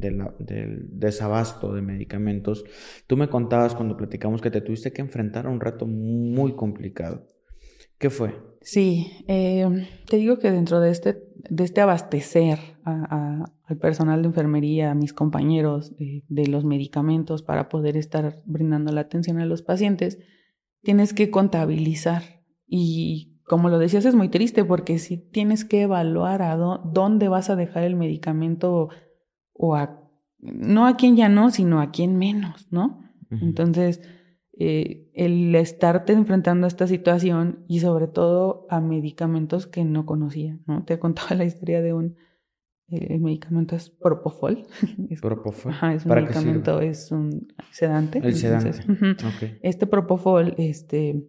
desabasto de medicamentos, tú me contabas cuando platicamos que te tuviste que enfrentar a un reto muy complicado. ¿Qué fue? Sí, em, te digo que dentro de este, de este abastecer al personal de enfermería, a mis compañeros de, de los medicamentos para poder estar brindando la atención a los pacientes, tienes que contabilizar y como lo decías, es muy triste porque si tienes que evaluar a dónde vas a dejar el medicamento o a, no a quien ya no, sino a quien menos, ¿no? Entonces, eh, el estarte enfrentando a esta situación y sobre todo a medicamentos que no conocía, ¿no? Te (laughs) contaba la historia de un el medicamento es Propofol. (laughs) Propofol. Ajá, es un medicamento, es un sedante. El sedante. Este Propofol, este,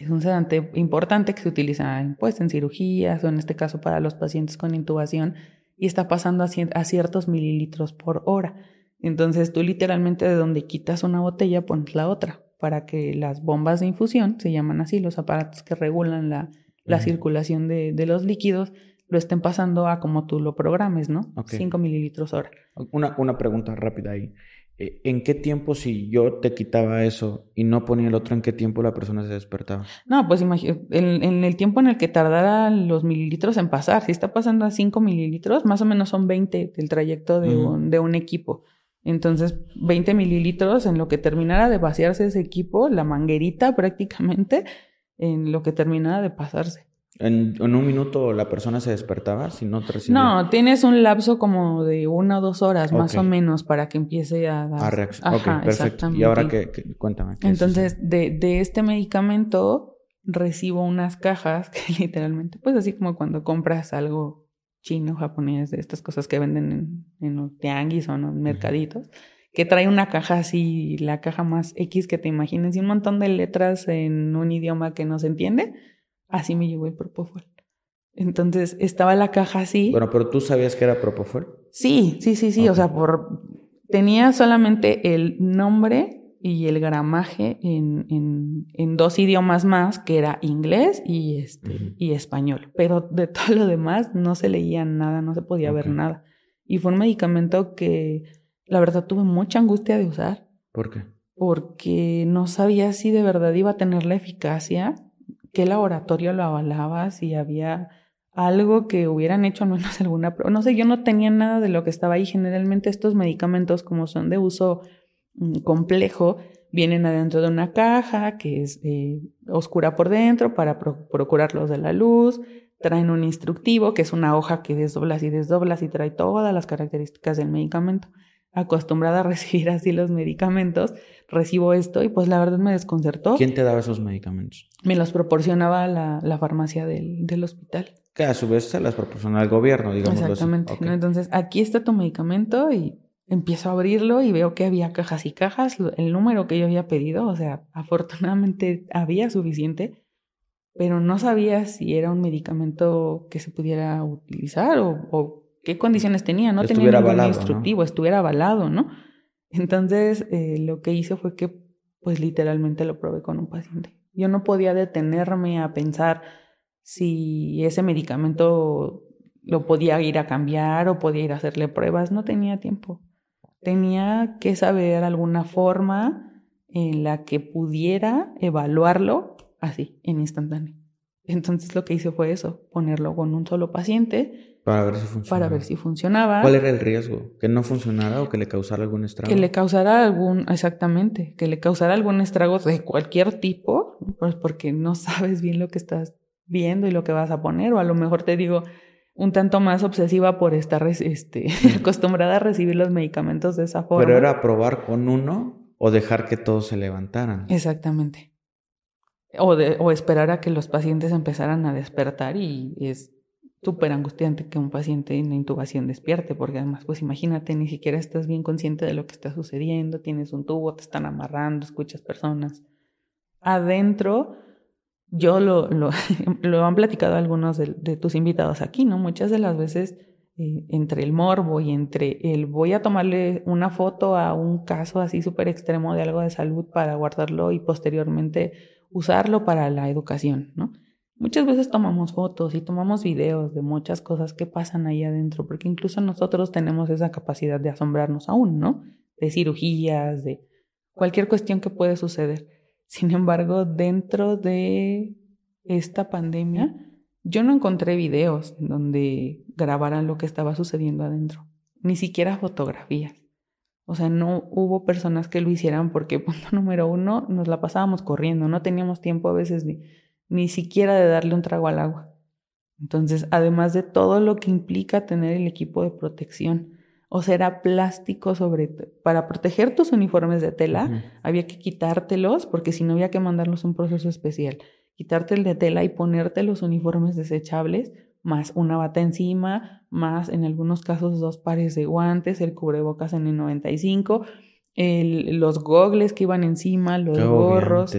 es un sedante importante que se utiliza pues, en cirugías o en este caso para los pacientes con intubación y está pasando a, ciertos mililitros por hora. Entonces tú literalmente de donde quitas una botella pones la otra para que las bombas de infusión, se llaman así, los aparatos que regulan la, la circulación de, de los líquidos, lo estén pasando a como tú lo programes, ¿no? 5 mililitros hora. Una, una pregunta rápida ahí. Eh, ¿En qué tiempo si yo te quitaba eso y no ponía el otro, en qué tiempo la persona se despertaba? No, pues imagínate, en, el tiempo en el que tardara los mililitros en pasar, si está pasando a 5 mililitros, más o menos son 20 del trayecto de, un, de un equipo. Entonces, 20 mililitros en lo que terminara de vaciarse ese equipo, la manguerita prácticamente, en lo que terminara de pasarse. En, un minuto la persona se despertaba si no te recibía. No, tienes un lapso como de una o dos horas más o menos para que empiece a dar. A reacción. ok, perfecto. Y ahora que, cuéntame. Entonces, de, de este medicamento recibo unas cajas que (laughs) literalmente, pues así como cuando compras algo chino, japonés, de estas cosas que venden en, en los tianguis o en los mercaditos, que trae una caja así, la caja más X que te imagines, y un montón de letras en un idioma que no se entiende Así me llegó el Propofol. Entonces estaba la caja así. Bueno, pero tú sabías que era Propofol. Sí, sí, sí, sí. O sea, por tenía solamente el nombre y el gramaje en, en, en, dos idiomas más, que era inglés y, este, y español. Pero de todo lo demás no se leía nada, no se podía ver nada. Y fue un medicamento que la verdad tuve mucha angustia de usar. ¿Por qué? Porque no sabía si de verdad iba a tener la eficacia qué laboratorio lo avalaba, si había algo que hubieran hecho al menos alguna prueba. No sé, yo no tenía nada de lo que estaba ahí. Generalmente estos medicamentos, como son de uso mm, complejo, vienen adentro de una caja que es eh, oscura por dentro para procurarlos de la luz. Traen un instructivo que es una hoja que desdoblas y desdoblas y trae todas las características del medicamento acostumbrada a recibir (laughs) así los medicamentos, recibo esto y pues la verdad me desconcertó. ¿Quién te daba esos medicamentos? Me los proporcionaba la, la farmacia del, del, hospital. Que a su vez se las proporciona el gobierno, digamos. Exactamente. Entonces, aquí está tu medicamento y empiezo a abrirlo y veo que había cajas y cajas, el número que yo había pedido, o sea, afortunadamente (laughs) había suficiente, pero no sabía si era un medicamento que se pudiera utilizar o, o qué condiciones tenía, no tenía ningún instructivo, estuviera avalado, ¿no? Entonces, eh, lo que hice fue que, pues literalmente lo probé con un paciente. Yo no podía detenerme a pensar si ese medicamento lo podía ir a cambiar o podía ir a hacerle pruebas, no tenía tiempo. Tenía que saber alguna forma en la que pudiera evaluarlo así, en instantáneo. Entonces lo que hice fue eso, ponerlo con un solo paciente para ver si funcionaba. Para ver si funcionaba. ¿Cuál era el riesgo? ¿Que no funcionara o que le causara algún estrago? Que le causara algún, exactamente, que le causara algún estrago de cualquier tipo, pues porque no (laughs) sabes bien lo que estás viendo y lo que vas a poner, o a lo mejor te digo, un tanto más obsesiva por estar este, (laughs) acostumbrada a recibir los medicamentos de esa forma. Pero era probar con uno o dejar que todos se levantaran. Exactamente. O, de, o esperar a que los pacientes empezaran a despertar y es súper angustiante que un paciente en intubación despierte, porque además, pues imagínate, ni siquiera estás bien consciente de lo que está sucediendo, tienes un tubo, te están amarrando, escuchas personas. Adentro, yo lo, lo, (laughs) lo han platicado algunos de, tus invitados aquí, ¿no? Muchas de las veces, eh, entre el morbo y entre el voy a tomarle una foto a un caso así súper extremo de algo de salud para guardarlo y posteriormente usarlo para la educación, ¿no? Muchas veces tomamos fotos y tomamos videos de muchas cosas que pasan ahí adentro, porque incluso nosotros tenemos esa capacidad de asombrarnos aún, ¿no? De cirugías, de cualquier cuestión que puede suceder. Sin embargo, dentro de esta pandemia, yo no encontré videos donde grabaran lo que estaba sucediendo adentro, ni siquiera fotografías. O sea, no hubo personas que lo hicieran porque, (laughs) punto número uno, nos la pasábamos corriendo, no teníamos tiempo a veces de ni siquiera de darle un trago al agua. Entonces, además de todo lo que implica tener el equipo de protección, o sea, era plástico sobre... Para proteger tus uniformes de tela, había que quitártelos, porque si no había que mandarlos un proceso especial. Quitarte el de tela y ponerte los uniformes desechables, más una bata encima, más en algunos casos dos pares de guantes, el cubrebocas en el 95 el, los gogles que iban encima, los gorros,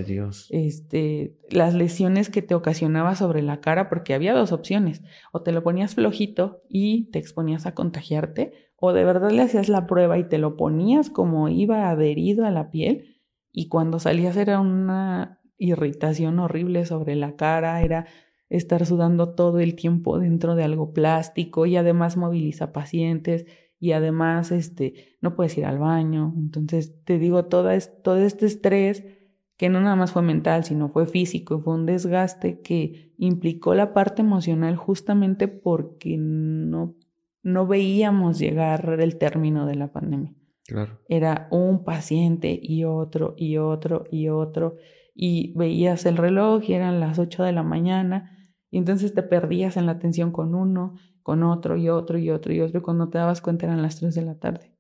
este, las lesiones que te ocasionaba sobre la cara, porque había dos opciones, o te lo ponías flojito y te exponías a contagiarte, o de verdad le hacías la prueba y te lo ponías como iba adherido a la piel, y cuando salías era una irritación horrible sobre la cara, era estar sudando todo el tiempo dentro de algo plástico y además moviliza pacientes y además este, no puedes ir al baño. Entonces, te digo, todo, todo este estrés que no nada más fue mental, sino fue físico, fue un desgaste que implicó la parte emocional justamente porque no, no veíamos llegar el término de la pandemia. Claro. Era un paciente y otro y otro y otro y veías el reloj y eran las 8 de la mañana y entonces te perdías en la atención con uno con otro y otro y otro y otro, y cuando te dabas cuenta eran las 3 de la tarde.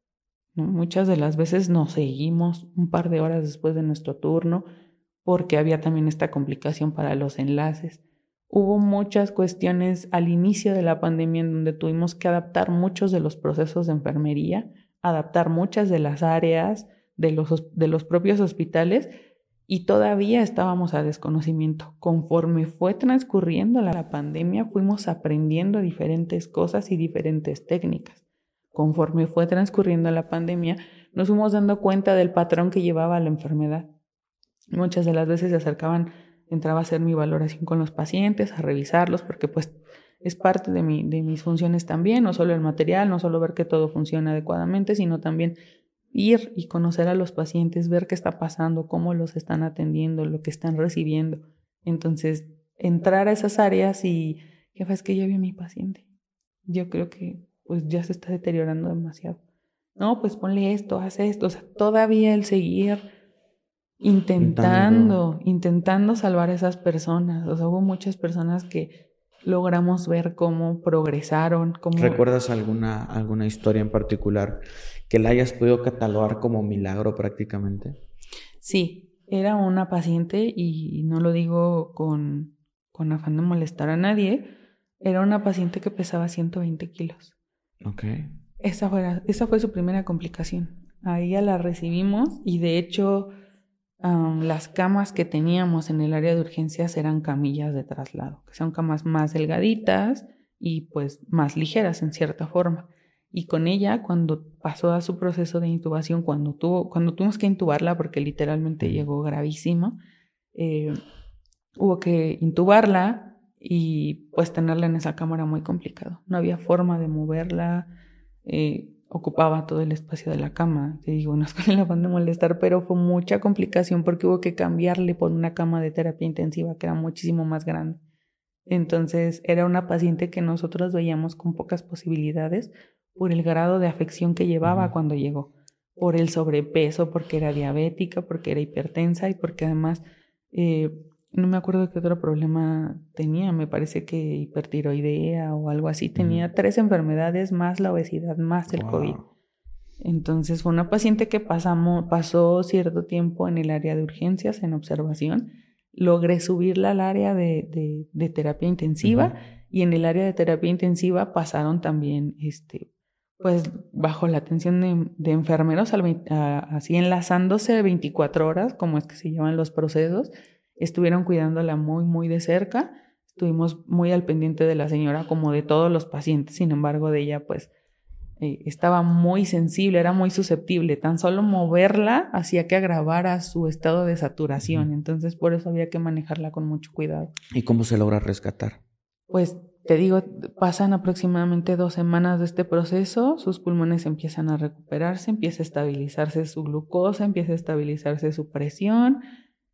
Muchas de las veces nos seguimos un par de horas después de nuestro turno porque había también esta complicación para los enlaces. Hubo muchas cuestiones al inicio de la pandemia en donde tuvimos que adaptar muchos de los procesos de enfermería, adaptar muchas de las áreas de los, de los propios hospitales y todavía estábamos a desconocimiento. Conforme fue transcurriendo la pandemia, fuimos aprendiendo diferentes cosas y diferentes técnicas. Conforme fue transcurriendo la pandemia, nos fuimos dando cuenta del patrón que llevaba la enfermedad. Muchas de las veces se acercaban, entraba a hacer mi valoración con los pacientes, a revisarlos, porque pues es parte de, mi, de mis funciones también, no solo el material, no solo ver que todo funciona adecuadamente, sino también ir y conocer a los pacientes, ver qué está pasando, cómo los están atendiendo, lo que están recibiendo. Entonces, entrar a esas áreas y, jefa, es que ya vi a mi paciente. Yo creo que pues ya se está deteriorando demasiado. No, pues ponle esto, haz esto. O sea, todavía el seguir intentando, intentando salvar a esas personas. O sea, hubo muchas personas que logramos ver cómo progresaron. Cómo... ¿Recuerdas alguna, alguna historia en particular que la hayas podido catalogar como milagro prácticamente? Sí, era una paciente y no lo digo con, con afán de molestar a nadie, era una paciente que pesaba 120 kilos. Ok. Esa fue, esa fue su primera complicación. A ella la recibimos y de hecho las camas que teníamos en el área de urgencias eran camillas de traslado, que son camas más delgaditas y pues más ligeras en cierta forma. Y con ella, cuando pasó a su proceso de intubación, cuando, tuvo, cuando tuvimos que intubarla, porque literalmente llegó gravísimo, eh, hubo que intubarla y pues tenerla en esa cámara muy complicado. No había forma de moverla, eh, ocupaba todo el espacio de la cama. Te digo, no es con el afán de molestar, pero fue mucha complicación porque hubo que cambiarle por una cama de terapia intensiva que era muchísimo más grande. Entonces era una paciente que nosotros veíamos con pocas posibilidades por el grado de afección que llevaba cuando llegó, por el sobrepeso, porque era diabética, porque era hipertensa y porque además, eh, no me acuerdo qué otro problema tenía, me parece que hipertiroidea o algo así, tenía tres enfermedades más la obesidad más el COVID. Entonces fue una paciente que pasamos, pasó cierto tiempo en el área de urgencias, en observación. Logré subirla al área de, de, terapia intensiva y en el área de terapia intensiva pasaron también este, pues bajo la atención de, enfermeros, así enlazándose 24 horas, como es que se llaman los procesos, estuvieron cuidándola muy, muy de cerca, estuvimos muy al pendiente de la señora como de todos los pacientes, sin embargo de ella pues eh, estaba muy sensible, era muy susceptible, tan solo moverla hacía que agravara su estado de saturación, entonces por eso había que manejarla con mucho cuidado. ¿Y cómo se logra rescatar? Pues te digo, pasan aproximadamente dos semanas de este proceso, sus pulmones empiezan a recuperarse, empieza a estabilizarse su glucosa, empieza a estabilizarse su presión,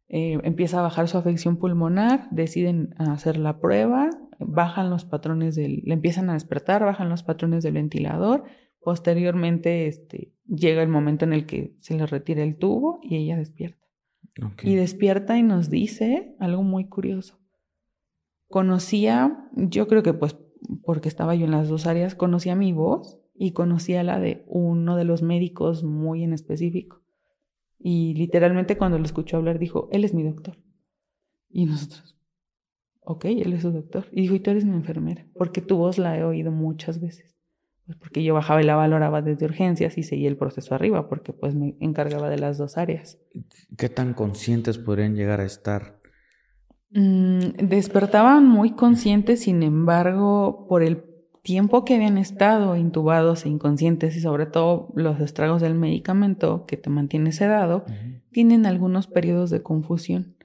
eh, empieza a bajar su afección pulmonar, deciden hacer la prueba, bajan los patrones del, le empiezan a despertar, bajan los patrones del ventilador, posteriormente este, llega el momento en el que se le retira el tubo y ella despierta. Y despierta y nos dice algo muy curioso conocía, yo creo que pues porque estaba yo en las dos áreas, conocía mi voz y conocía la de uno de los médicos muy en específico. Y literalmente cuando lo escuchó hablar dijo, él es mi doctor. Y nosotros, ok, él es su doctor. Y dijo, y tú eres mi enfermera, porque tu voz la he oído muchas veces. Pues porque yo bajaba y la valoraba desde urgencias y seguía el proceso arriba, porque pues me encargaba de las dos áreas. ¿Qué tan conscientes podrían llegar a estar? Mm, despertaban muy conscientes, sin embargo, por el tiempo que habían estado intubados e inconscientes y sobre todo los estragos del medicamento que te mantiene sedado, tienen algunos periodos de confusión.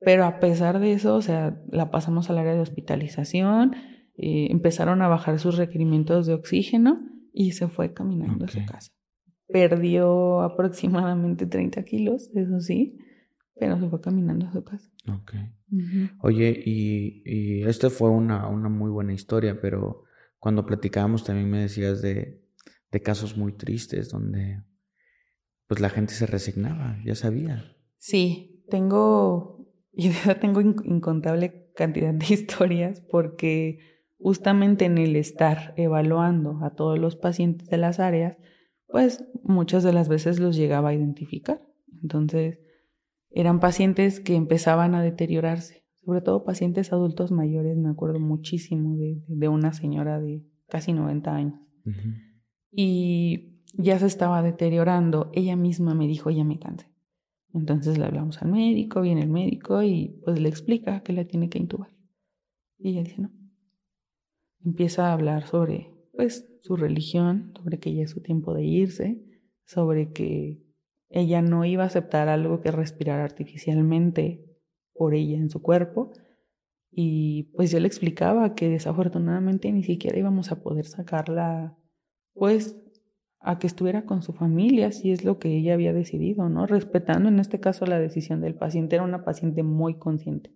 Pero a pesar de eso, o sea, la pasamos al área de hospitalización, eh, empezaron a bajar sus requerimientos de oxígeno y se fue caminando a su casa. Perdió aproximadamente 30 kilos, eso sí, pero se fue caminando a su casa. Ok. Oye, y, y esta fue una, una muy buena historia, pero cuando platicábamos también me decías de, de casos muy tristes donde pues la gente se resignaba, ya sabía. Sí, tengo, y tengo incontable cantidad de (laughs) historias porque justamente en el estar evaluando a todos los pacientes de las áreas, pues muchas de las veces los llegaba a identificar. Entonces, eran pacientes que empezaban a deteriorarse, sobre todo pacientes adultos mayores, me acuerdo muchísimo de, de una señora de casi 90 años. Y ya se estaba deteriorando, ella misma me dijo, ya me cansé. Entonces le hablamos al médico, viene el médico y pues le explica que la tiene que intubar. Y ella dice, no. Empieza a hablar sobre pues su religión, sobre que ya es su tiempo de irse, sobre que ella no iba a aceptar algo que respirara artificialmente por ella en su cuerpo. Y pues yo le explicaba que desafortunadamente ni siquiera íbamos a poder sacarla, pues, a que estuviera con su familia, si es lo que ella había decidido, ¿no? Respetando en este caso la decisión del paciente, era una paciente muy consciente.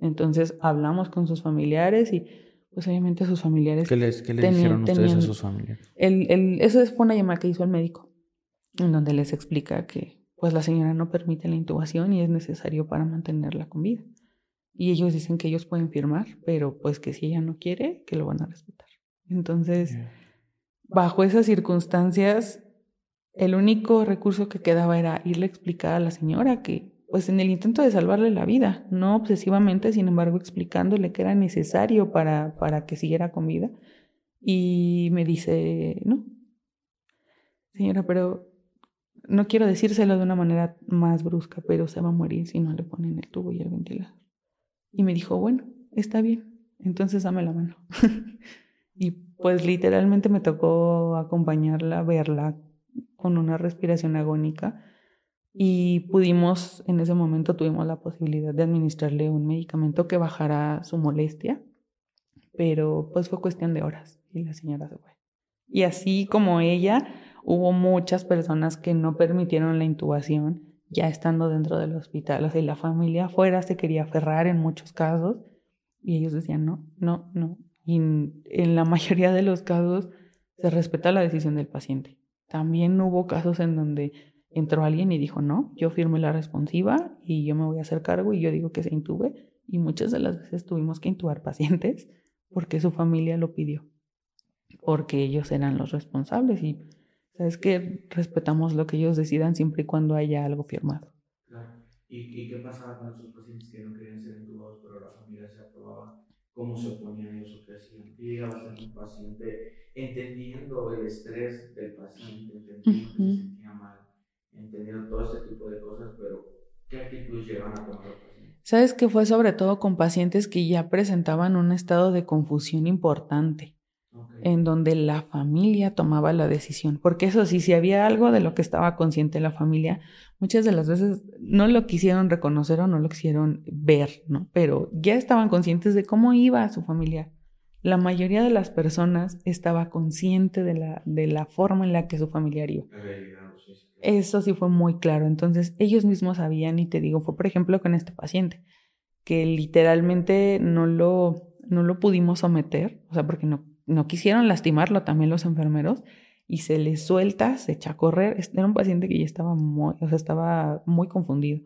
Entonces hablamos con sus familiares y pues obviamente sus familiares... ¿Qué, les, qué le dijeron ustedes a sus familiares? El, el, eso fue una llamada que hizo el médico en donde les explica que pues la señora no permite la intubación y es necesario para mantenerla con vida. Y ellos dicen que ellos pueden firmar, pero pues que si ella no quiere, que lo van a respetar. Entonces, bajo esas circunstancias, el único recurso que quedaba era irle a explicar a la señora que, pues en el intento de salvarle la vida, no obsesivamente, sin embargo, explicándole que era necesario para, para que siguiera con vida. Y me dice, no, señora, pero no quiero decírselo de una manera más brusca, pero se va a morir si no le ponen el tubo y el ventilador. Y me dijo, bueno, está bien, entonces dame la mano. (laughs) y pues literalmente me tocó acompañarla, verla con una respiración agónica y pudimos, en ese momento tuvimos la posibilidad de administrarle un medicamento que bajara su molestia, pero pues fue cuestión de horas y la señora se fue. Y así como ella, hubo muchas personas que no permitieron la intubación ya estando dentro del hospital. O sea, la familia afuera se quería aferrar en muchos casos y ellos decían no, no, no. Y en, la mayoría de los casos se respeta la decisión del paciente. También hubo casos en donde entró alguien y dijo no, yo firmo la responsiva y yo me voy a hacer cargo y yo digo que se intube. Y muchas de las veces tuvimos que intubar pacientes (laughs) porque su familia lo pidió, porque ellos eran los responsables y es que respetamos lo que ellos decidan siempre y cuando haya algo firmado. Claro. ¿Y, qué pasaba con esos pacientes que no querían ser entubados, pero la familia se aprobaba? ¿Cómo se oponían ellos o qué hacían? Y llegaba a ser un paciente entendiendo el estrés del paciente, entendiendo que se sentía mal, entendiendo todo este tipo de cosas, pero ¿qué actitud llegaban a tomar los pacientes? Sabes que fue sobre todo con pacientes que ya presentaban un estado de confusión importante en donde la familia tomaba la decisión. Porque eso sí, si había algo de lo que estaba consciente la familia, muchas de las veces no lo quisieron reconocer o no lo quisieron ver, ¿no? Pero ya estaban conscientes de cómo iba su familia. La mayoría de las personas estaba consciente de la, de la forma en la que su familiar iba. Eso sí fue muy claro. Entonces, ellos mismos sabían, y te digo, fue por ejemplo con este paciente, que literalmente no lo, no lo pudimos someter, o sea, porque no, no quisieron lastimarlo también los enfermeros y se le suelta, se echa a correr. Era un paciente que ya estaba muy, o sea, estaba muy confundido.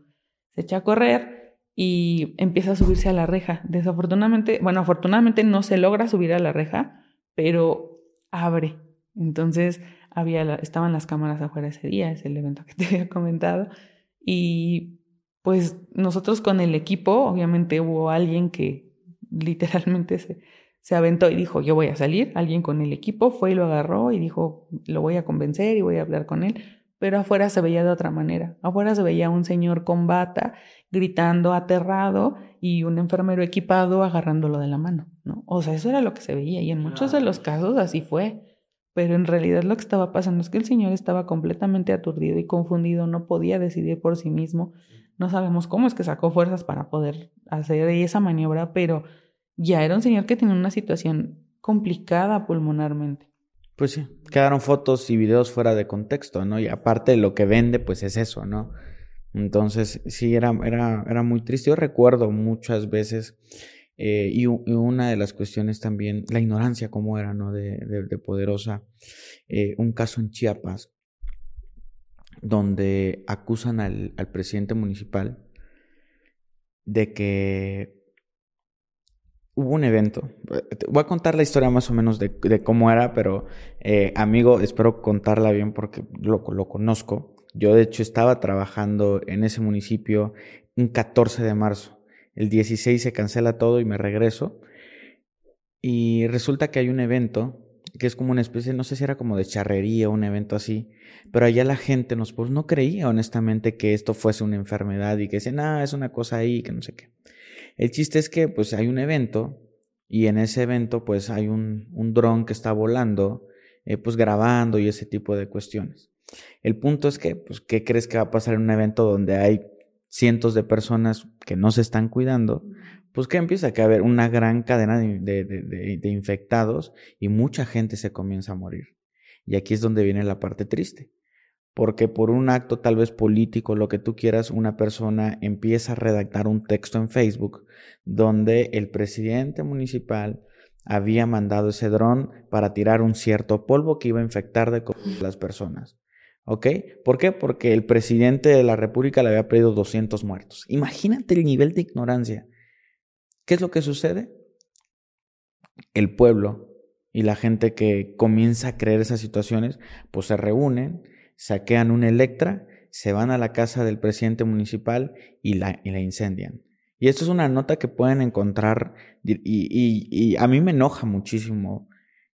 Se echa a correr y empieza a subirse a la reja. Desafortunadamente, bueno, afortunadamente no se logra subir a la reja, pero abre. Entonces, había estaban las cámaras afuera ese día, es el evento que (laughs) te había comentado. Y pues nosotros con el equipo, obviamente hubo alguien que literalmente se, se aventó y dijo, yo voy a salir, alguien con el equipo fue y lo agarró y dijo, lo voy a convencer y voy a hablar con él, pero afuera se veía de otra manera, afuera se veía un señor con bata gritando aterrado y un enfermero equipado agarrándolo de la mano, ¿no? O sea, eso era lo que se veía y en muchos de los casos así fue. Pero en realidad lo que estaba pasando es que el señor estaba completamente aturdido y confundido, no podía decidir por sí mismo. No sabemos cómo es que sacó fuerzas para poder hacer esa maniobra, pero ya era un señor que tenía una situación complicada pulmonarmente. Pues sí, quedaron fotos y videos fuera de contexto, ¿no? Y aparte de lo que vende, pues es eso, ¿no? Entonces, sí, era, era, era muy triste. Yo recuerdo muchas veces, eh, y, una de las cuestiones también, la ignorancia como era, ¿no? De, de, Poderosa. Eh, un caso en Chiapas, donde acusan al, al presidente municipal de que hubo un evento. Voy a contar la historia más o menos de, cómo era, pero eh, amigo, espero contarla bien porque lo, lo, conozco. Yo de hecho estaba trabajando en ese municipio un 14 de marzo. El 16 se cancela todo y me regreso. Y resulta que hay un evento que es como una especie, no sé si era como de charrería o un evento así, pero allá la gente pues no creía honestamente que esto fuese una enfermedad y que decían, ah, es una cosa ahí, que no sé qué. El chiste es que pues hay un evento y en ese evento pues hay un, un dron que está volando, eh, pues grabando y ese tipo de cuestiones. El punto es que, pues, ¿qué crees que va a pasar en un evento donde hay cientos de personas que no se están cuidando? Pues que empieza a haber una gran cadena de, de, de, de infectados y mucha gente se comienza a morir. Y aquí es donde viene la parte triste porque por un acto tal vez político, lo que tú quieras, una persona empieza a redactar un texto en Facebook donde el presidente municipal había mandado ese dron para tirar un cierto polvo que iba a infectar de las personas. ¿Ok? ¿Por qué? Porque el presidente de la República le había pedido 200 muertos. Imagínate el nivel de ignorancia. ¿Qué es lo que sucede? El pueblo y la gente que comienza a creer esas situaciones, pues se reúnen saquean un Electra, se van a la casa del presidente municipal y la, y la incendian. Y esto es una nota que pueden encontrar y, y, a mí me enoja muchísimo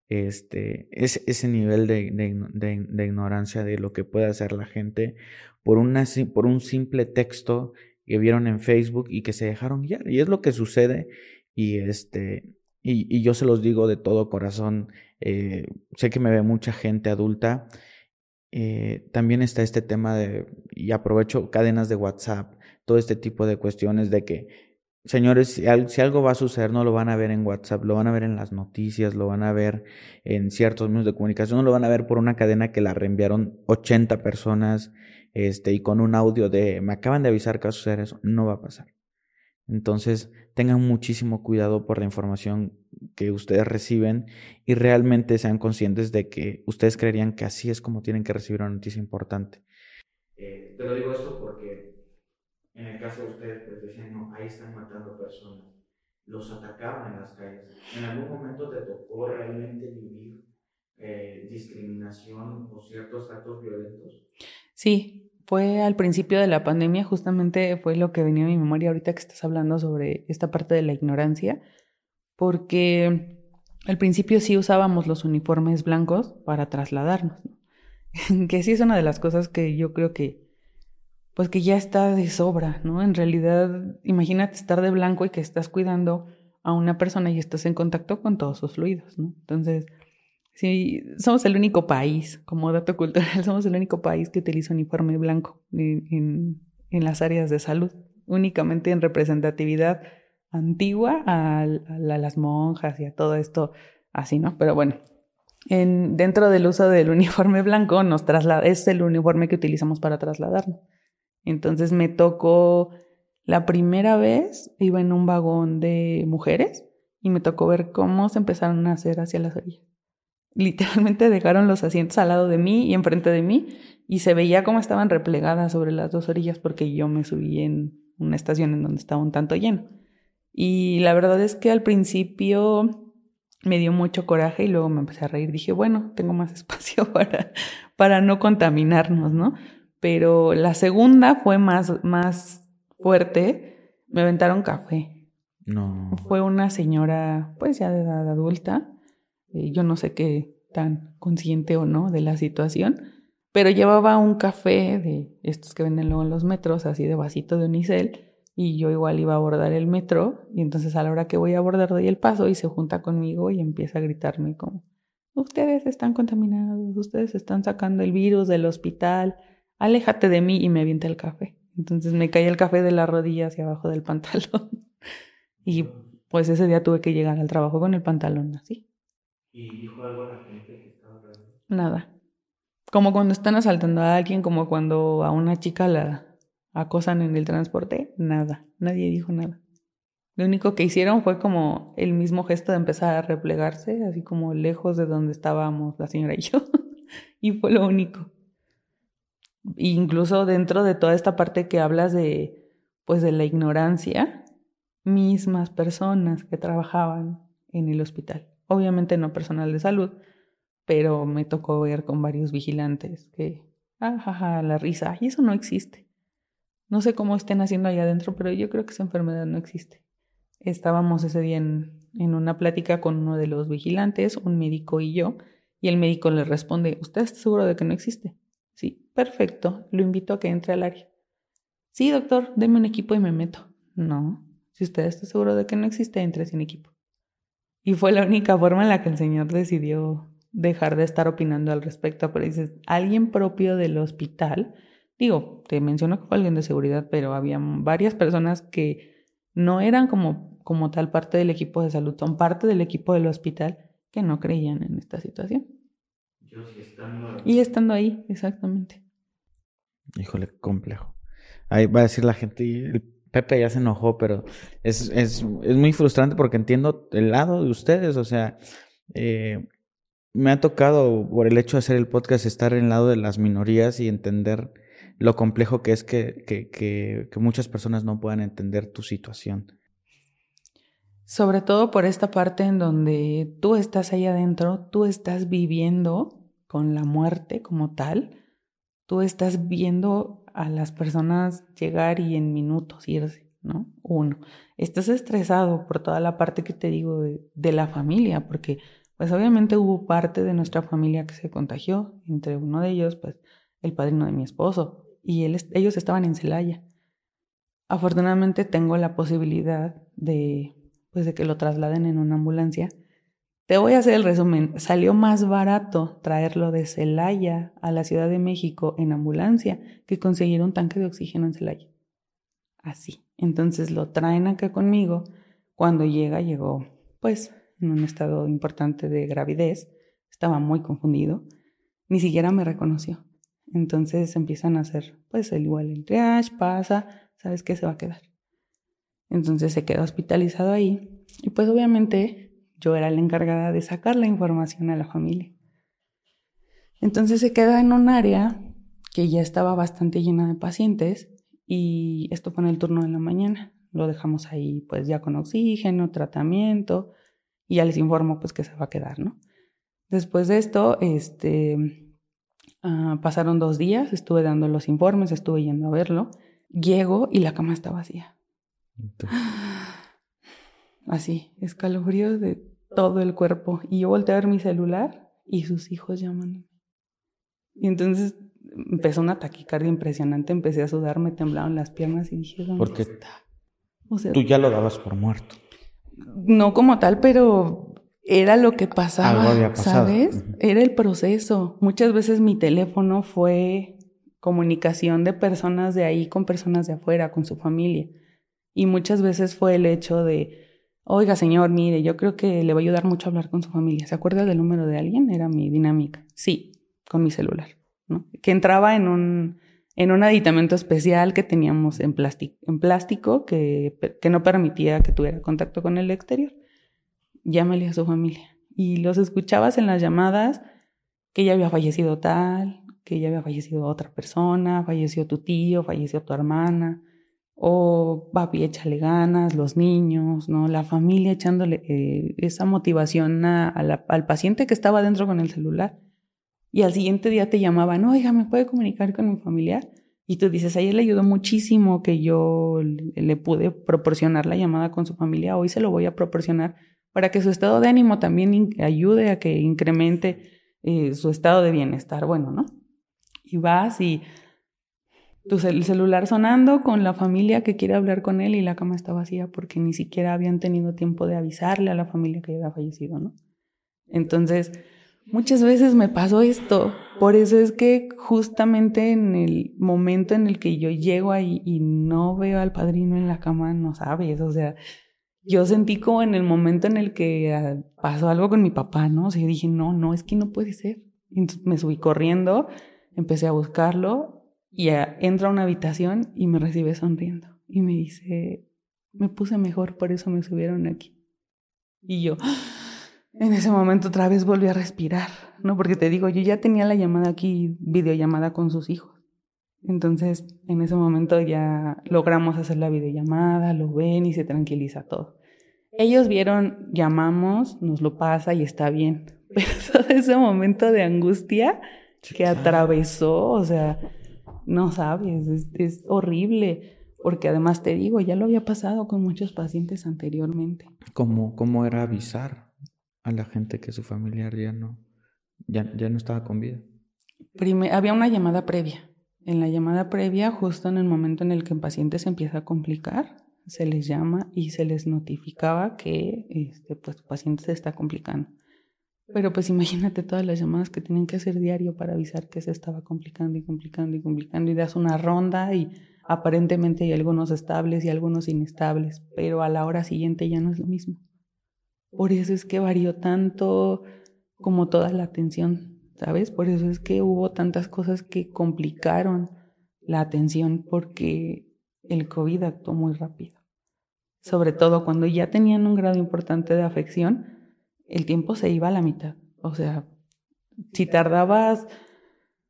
este, ese, ese nivel de, de, de, ignorancia de lo que puede hacer la gente por, una, por un simple texto que vieron en Facebook y que se dejaron guiar. Y es lo que sucede y, este, y, y yo se los digo de todo corazón. Eh, sé que me ve mucha gente adulta eh, también está este tema de, y aprovecho cadenas de WhatsApp, todo este tipo de cuestiones de que, señores, si, algo va a suceder, no lo van a ver en WhatsApp, lo van a ver en las noticias, lo van a ver en ciertos medios de comunicación, no lo van a ver por una cadena que la reenviaron 80 personas este, y con un audio de, me acaban de avisar que va a suceder eso, no va a pasar. Entonces, tengan muchísimo cuidado por la información que ustedes reciben y realmente sean conscientes de que ustedes creerían que así es como tienen que recibir una noticia importante. Eh, te lo digo esto porque en el caso de ustedes, pues decían, no, ahí están matando personas, los atacaban en las calles. ¿En algún momento te tocó realmente vivir eh, discriminación o ciertos actos violentos? Sí, fue al principio de la pandemia, justamente fue lo que venía a mi memoria ahorita que estás hablando sobre esta parte de la ignorancia, porque al principio sí usábamos los uniformes blancos para trasladarnos, (laughs) que sí es una de las cosas que yo creo que pues que ya está de sobra, ¿no? En realidad, imagínate estar de blanco y que estás cuidando a una persona y estás en contacto con todos sus fluidos, ¿no? Entonces, Sí, somos el único país, como dato cultural, (laughs) somos el único país que utiliza uniforme blanco en, en, las áreas de salud, únicamente en representatividad antigua a, las monjas y a todo esto así, ¿no? Pero bueno, en, dentro del uso del (laughs) uniforme blanco nos traslada, es el uniforme que utilizamos para trasladarnos. Entonces me tocó la primera vez, iba en un vagón de mujeres y me tocó ver cómo se empezaron a hacer hacia las orillas literalmente dejaron los asientos al lado de mí y enfrente de mí y se veía cómo estaban replegadas sobre las dos orillas porque yo me subí en una estación en donde estaba un tanto lleno. Y la verdad es que al principio me dio mucho coraje y luego me empecé a reír. Dije, bueno, tengo más (laughs) espacio para, para no contaminarnos, ¿no? Pero la segunda fue más, más fuerte. Me aventaron café. No. Fue una señora, pues ya de edad adulta. Eh, yo no sé qué tan consciente o no de la situación, pero llevaba un café de estos que venden luego en los metros, así de vasito de unicel, y yo igual iba a abordar el metro y entonces a la hora que voy a abordar doy el paso y se junta conmigo y empieza a gritarme como, ustedes están contaminados, ustedes están sacando el virus del hospital, aléjate de mí y me avienta el café. Entonces me cae el café de la rodilla hacia abajo del (laughs) pantalón y pues ese día tuve que llegar al trabajo con el pantalón así. ¿Y dijo algo a la gente que estaba Nada. Como cuando están asaltando a alguien, como cuando a una chica la, acosan en el transporte, nada, nadie dijo nada. Lo único que hicieron fue como el mismo gesto de empezar a replegarse, así como lejos de donde estábamos la señora y yo. (laughs) y fue lo único. incluso dentro de toda esta parte que hablas de, pues de la ignorancia, mismas personas que trabajaban en el hospital. Obviamente no personal de salud, pero me tocó ver con varios vigilantes que, ah, la risa, y eso no existe. No sé cómo estén haciendo allá adentro, pero yo creo que esa enfermedad no existe. Estábamos ese día en, una plática con uno de los vigilantes, un médico y yo, y el médico le responde, ¿usted está seguro de que no existe? Sí, perfecto, lo invito a que entre al área. Sí, doctor, deme un equipo y me meto. No, si usted está seguro de que no existe, entre sin equipo. Y fue la única forma en la que el señor decidió dejar de estar opinando al respecto, pero dices, alguien propio del hospital Digo, te menciono que fue alguien de seguridad, pero había varias personas que no eran como, como tal parte del equipo de salud, son parte del equipo del hospital que no creían en esta situación. Yo sí estando Y estando ahí, exactamente. Híjole, complejo. Ahí va a decir la gente, el Pepe ya se enojó, pero es, es, es muy frustrante porque entiendo el lado de ustedes, o sea, eh, me ha tocado por el hecho de hacer el podcast estar en el lado de las minorías y entender lo complejo que es que, que, que, muchas personas no puedan entender tu situación. Sobre todo por esta parte en donde tú estás ahí adentro, tú estás viviendo con la muerte como tal, tú estás viendo a las personas llegar y en minutos irse, ¿no? Uno, estás estresado por toda la parte que te digo de, de la familia, porque pues obviamente hubo parte de nuestra familia que se contagió, entre uno de ellos, pues el padrino de mi esposo, y él, ellos estaban en Celaya. Afortunadamente tengo la posibilidad de, pues, de que lo trasladen en una ambulancia. Te voy a hacer el resumen. Salió más barato traerlo de Celaya a la Ciudad de México en ambulancia que conseguir un tanque de oxígeno en Celaya. Así. Entonces lo traen acá conmigo. Cuando llega, llegó, pues, en un estado importante de gravidez. Estaba muy confundido. Ni siquiera me reconoció. Entonces empiezan a hacer, pues, el igual el triage, pasa, sabes que se va a quedar. Entonces se queda hospitalizado ahí y pues obviamente yo era la encargada de sacar la información a la familia. Entonces se queda en un área que ya estaba bastante llena de pacientes y esto fue en el turno de la mañana. Lo dejamos ahí pues ya con oxígeno, tratamiento y ya les informo pues que se va a quedar, ¿no? Después de esto, este, Ah, pasaron dos días, estuve dando los informes, estuve yendo a verlo. Llego y la cama está vacía. (sighs) Así, escalofríos de todo el cuerpo. Y yo volteé a ver mi celular y sus hijos llamándome. Y entonces empezó una taquicardia impresionante, empecé a sudar, me temblaban las piernas y dije, ¿dónde Porque está? tú ya lo dabas por muerto. No como tal, pero era lo que pasaba, ¿sabes? Era el proceso. Muchas veces mi teléfono fue comunicación de personas de ahí con personas de afuera, con su familia. Y muchas veces fue el hecho de, oiga señor, mire, yo creo que le va a ayudar mucho a hablar con su familia. ¿Se acuerda del número de alguien? Era mi dinámica. Sí, con mi celular, ¿no? Que entraba en un, en un aditamento especial que teníamos en, plástico, en plástico que, que no permitía que tuviera contacto con el exterior llámale a su familia. Y los escuchabas en las llamadas que ya había fallecido tal, que ya había fallecido otra persona, falleció tu tío, falleció tu hermana. o papi, échale ganas, los niños, ¿no? La familia echándole eh, esa motivación al paciente que estaba dentro con el celular. Y al siguiente día te llamaban, oiga, ¿me puede comunicar con mi familiar? Y tú dices, ayer le ayudó muchísimo que yo le pude proporcionar la llamada con su familia, hoy se lo voy a proporcionar para que su estado de ánimo también ayude a que incremente eh, su estado de bienestar. Bueno, ¿no? Y vas y tu el celular sonando con la familia que quiere hablar con él y la cama está vacía porque ni siquiera habían tenido tiempo de avisarle a la familia que había fallecido, ¿no? Entonces, muchas veces me pasó esto. Por eso es que justamente en el momento en el que yo llego ahí y no veo al padrino en la cama, no sabes, o sea, yo sentí como en el momento en el que ah, pasó algo con mi papá, ¿no? O dije, no, no, es que no puede ser. Entonces me subí corriendo, empecé a buscarlo y entra a una habitación y me recibe sonriendo. Y me dice, me puse mejor, por eso me subieron aquí. Y yo, en ese momento otra vez volví a respirar, ¿no? Porque te digo, yo ya tenía la llamada aquí, videollamada con sus hijos. Entonces, en ese momento ya logramos hacer la videollamada, lo ven y se tranquiliza todo. Ellos vieron, llamamos, nos lo pasa y está bien. (laughs) Pero todo ese momento de angustia que atravesó, o sea, no sabes, es, horrible, porque además te digo, ya lo había pasado con muchos pacientes anteriormente. ¿Cómo, cómo era avisar a la gente que su familiar ya no, ya, ya no estaba con vida? había una llamada previa. En la llamada previa, justo en el momento en el que el paciente se empieza a complicar, se les llama y se les notificaba que este, pues, paciente se está complicando. Pero pues imagínate todas las llamadas que tienen que hacer diario para avisar que se estaba complicando y complicando y complicando y das una ronda y aparentemente hay algunos estables y algunos inestables, pero a la hora siguiente ya no es lo mismo. Por eso es que varió tanto como toda la atención, ¿sabes? Por eso es que hubo tantas cosas que complicaron la atención porque el COVID actuó muy rápido. Sobre todo cuando ya tenían un grado importante de afección, el tiempo se iba a la mitad. O sea, si tardabas,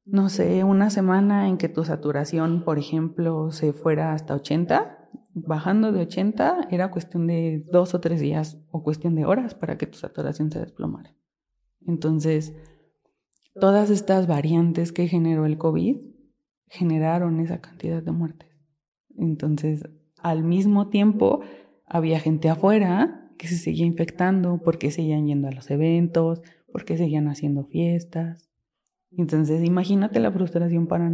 no sé, una semana en que tu saturación, por ejemplo, se fuera hasta 80, bajando de 80 era cuestión de dos o tres días o cuestión de horas para que tu saturación se desplomara. Entonces, todas estas variantes que generó el COVID generaron esa cantidad de muertes. Entonces, al mismo tiempo, había gente afuera que se seguía infectando, porque seguían yendo a los eventos, porque seguían haciendo fiestas. Entonces, imagínate la frustración para,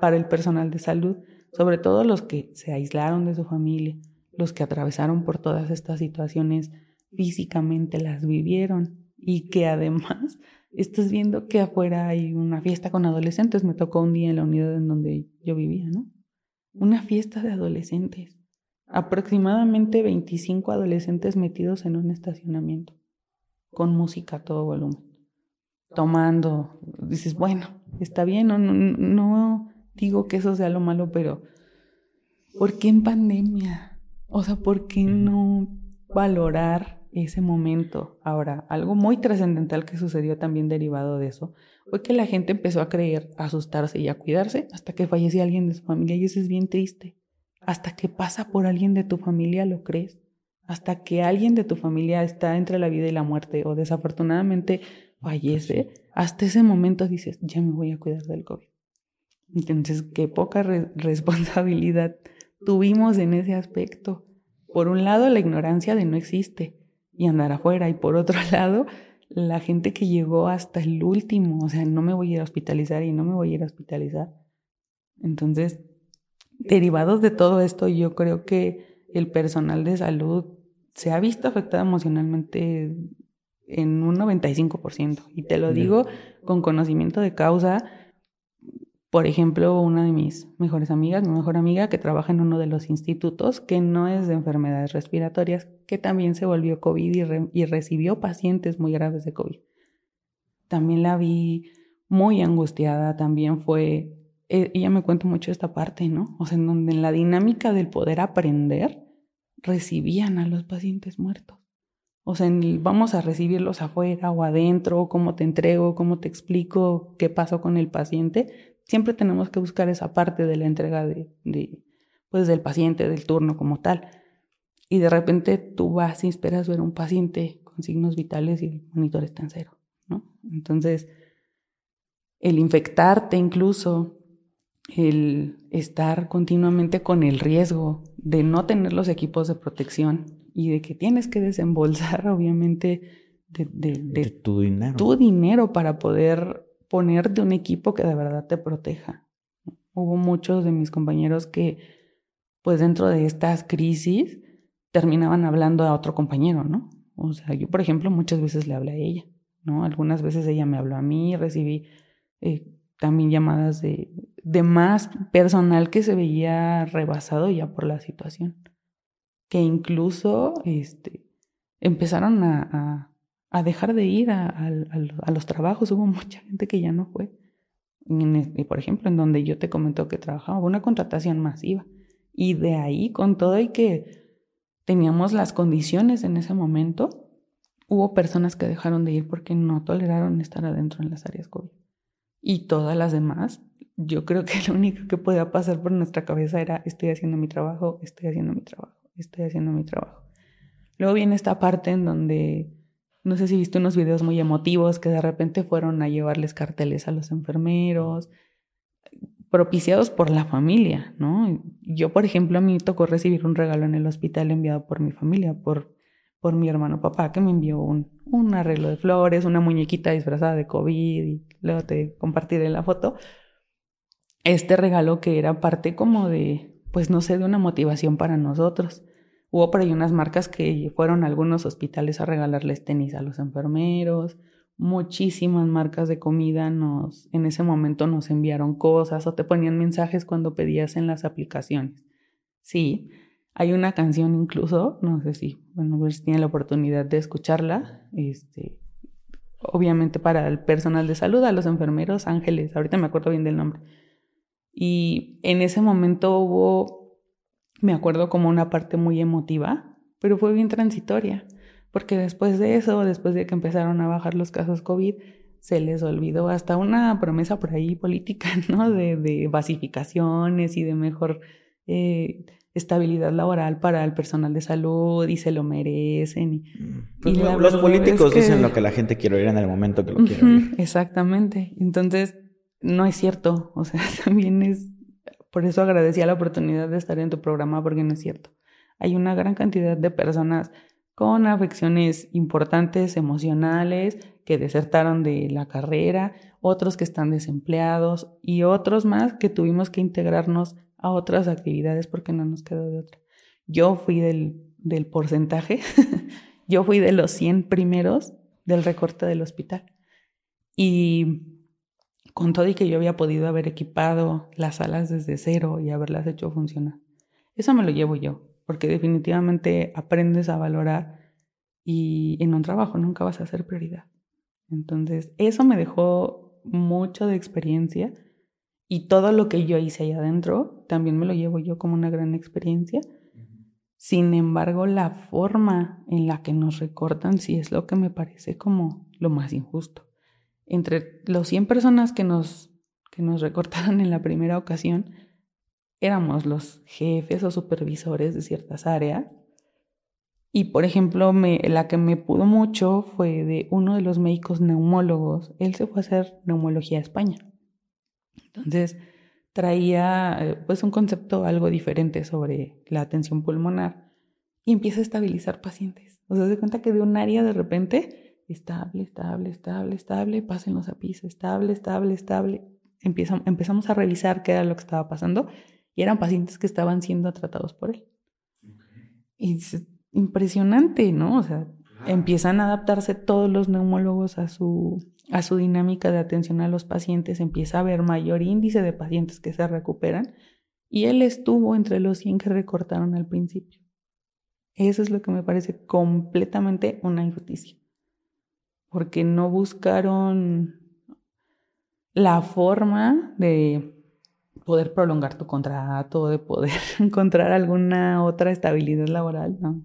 para el personal de salud, sobre todo los que se aislaron de su familia, los que atravesaron por todas estas situaciones físicamente, las vivieron y que además estás viendo que afuera hay una fiesta con adolescentes. Me tocó un día en la unidad en donde yo vivía, ¿no? Una fiesta de adolescentes aproximadamente 25 adolescentes metidos en un estacionamiento, con música a todo volumen, tomando. Dices, bueno, está bien, no, no, digo que eso sea lo malo, pero ¿por qué en pandemia? O sea, ¿por qué no valorar ese momento? Ahora, algo muy trascendental que sucedió también derivado de eso fue que la gente empezó a creer, a asustarse y a cuidarse hasta que fallecía alguien de su familia y eso es bien triste hasta que pasa por alguien de tu familia lo crees, hasta que alguien de tu familia está entre la vida y la muerte o desafortunadamente fallece, hasta ese momento dices, ya me voy a cuidar del COVID. Entonces, qué poca responsabilidad tuvimos en ese aspecto. Por un lado, la ignorancia de no existe y andar afuera, y por otro (laughs) lado, la gente que llegó hasta el último, o sea, no me voy a ir a hospitalizar y no me voy a ir a hospitalizar. Entonces, derivados de todo esto, yo creo que el personal de salud se ha visto afectado emocionalmente en un 95%. Y te lo digo con conocimiento de causa. Por ejemplo, una de mis mejores amigas, mi mejor amiga, que trabaja en uno de los institutos, que no es de enfermedades respiratorias, que también se volvió COVID y, recibió pacientes muy graves de COVID. También la vi muy angustiada, también fue eh, ella me cuenta mucho esta parte, ¿no? O sea, en donde en la dinámica del poder aprender, recibían a los pacientes muertos. O sea, vamos a recibirlos afuera o adentro, cómo te entrego, cómo te explico qué pasó con el paciente. Siempre tenemos que buscar esa parte de la entrega de, pues del paciente, del turno como tal. Y de repente tú vas y esperas ver un paciente con signos vitales y el monitor está en cero, ¿no? Entonces, el infectarte incluso, el estar continuamente con el riesgo de no tener los equipos de protección y de que tienes que desembolsar, (laughs) obviamente, de, tu dinero. Tu dinero para poder ponerte un equipo que de verdad te proteja. Hubo muchos de mis compañeros que, pues dentro de estas crisis, terminaban hablando a otro compañero, ¿no? O sea, yo, por ejemplo, muchas veces le hablé a ella, ¿no? Algunas veces ella me habló a mí, recibí eh, también llamadas de, de más personal que se veía rebasado ya por la situación. Que incluso este, empezaron a, a, dejar de ir a, a, los trabajos. Hubo mucha gente que ya no fue. Y por ejemplo, en donde yo te comentó que trabajaba, una contratación masiva. Y de ahí, con todo y que teníamos las condiciones en ese momento, hubo personas que dejaron de ir porque no toleraron estar adentro en las áreas COVID y todas las demás, yo creo que lo único que podía pasar por nuestra cabeza era estoy haciendo mi trabajo, estoy haciendo mi trabajo, estoy haciendo mi trabajo. Luego viene esta parte en donde, no sé si viste unos videos muy emotivos que de repente fueron a llevarles carteles a los enfermeros, propiciados por la familia, ¿no? Yo, por ejemplo, a mí tocó recibir un regalo en el hospital enviado por mi familia, por por mi hermano papá que me envió un, un arreglo de flores, una muñequita disfrazada de COVID y luego te compartiré la foto. Este regalo que era parte como de, pues no sé, de una motivación para nosotros. Hubo por ahí unas marcas que fueron a algunos hospitales a regalarles tenis a los enfermeros. Muchísimas marcas de comida nos, en ese momento nos enviaron cosas o te ponían mensajes cuando pedías en las aplicaciones. Sí, hay una canción incluso, no sé si, bueno, ver si tiene la oportunidad de escucharla, este, obviamente para el personal de salud, a los enfermeros, ángeles, ahorita me acuerdo bien del nombre. Y en ese momento hubo, me acuerdo como una parte muy emotiva, pero fue bien transitoria, porque después de eso, después de que empezaron a bajar los casos COVID, se les olvidó hasta una promesa por ahí política, (laughs) ¿no? De, de basificaciones y de mejor... Eh, estabilidad laboral para el personal de salud y se lo merecen. Y, mm. pues los políticos dicen lo que la gente quiere oír en el momento que lo quiere oír. Exactamente. Entonces, no es cierto. O sea, (laughs) también es... Por eso agradecía la oportunidad de estar en tu programa porque no es cierto. Hay una gran cantidad de personas con afecciones importantes emocionales que desertaron de la carrera, otros que están desempleados y otros más que tuvimos que integrarnos a otras actividades porque no nos quedó de otra. Yo fui del, del porcentaje, (laughs) yo fui de los 100 primeros del recorte del hospital. Y con todo y que yo había podido haber equipado las salas desde cero y haberlas hecho funcionar. Eso me lo llevo yo, porque definitivamente aprendes a valorar y en un trabajo nunca vas a ser prioridad. Entonces, eso me dejó mucho de experiencia y todo lo que yo hice allá adentro también me lo llevo yo como una gran experiencia. Sin embargo, la forma en la que nos recortan sí es lo que me parece como lo más injusto. Entre los 100 personas que nos, que nos recortaron en la primera ocasión, éramos los jefes o supervisores de ciertas áreas. Y por ejemplo, la que me pudo mucho fue de uno de los médicos neumólogos. Él se fue a hacer neumología a España. Entonces, traía eh, pues un concepto algo diferente sobre la atención pulmonar y empieza a estabilizar pacientes. O sea, se cuenta que de un área de repente, estable, estable, estable, estable, pásenlos a piso, estable, estable, estable. empezamos a revisar qué era lo que estaba pasando y eran pacientes que estaban siendo tratados por él. Y es impresionante, ¿no? O sea, empiezan a adaptarse todos los neumólogos a su a su dinámica de atención a los pacientes, empieza a haber mayor índice de pacientes que se recuperan y él estuvo entre los 100 que recortaron al principio. Eso es lo que me parece completamente una injusticia, porque no buscaron la forma de poder prolongar tu contrato, de poder (laughs) encontrar alguna otra estabilidad laboral, no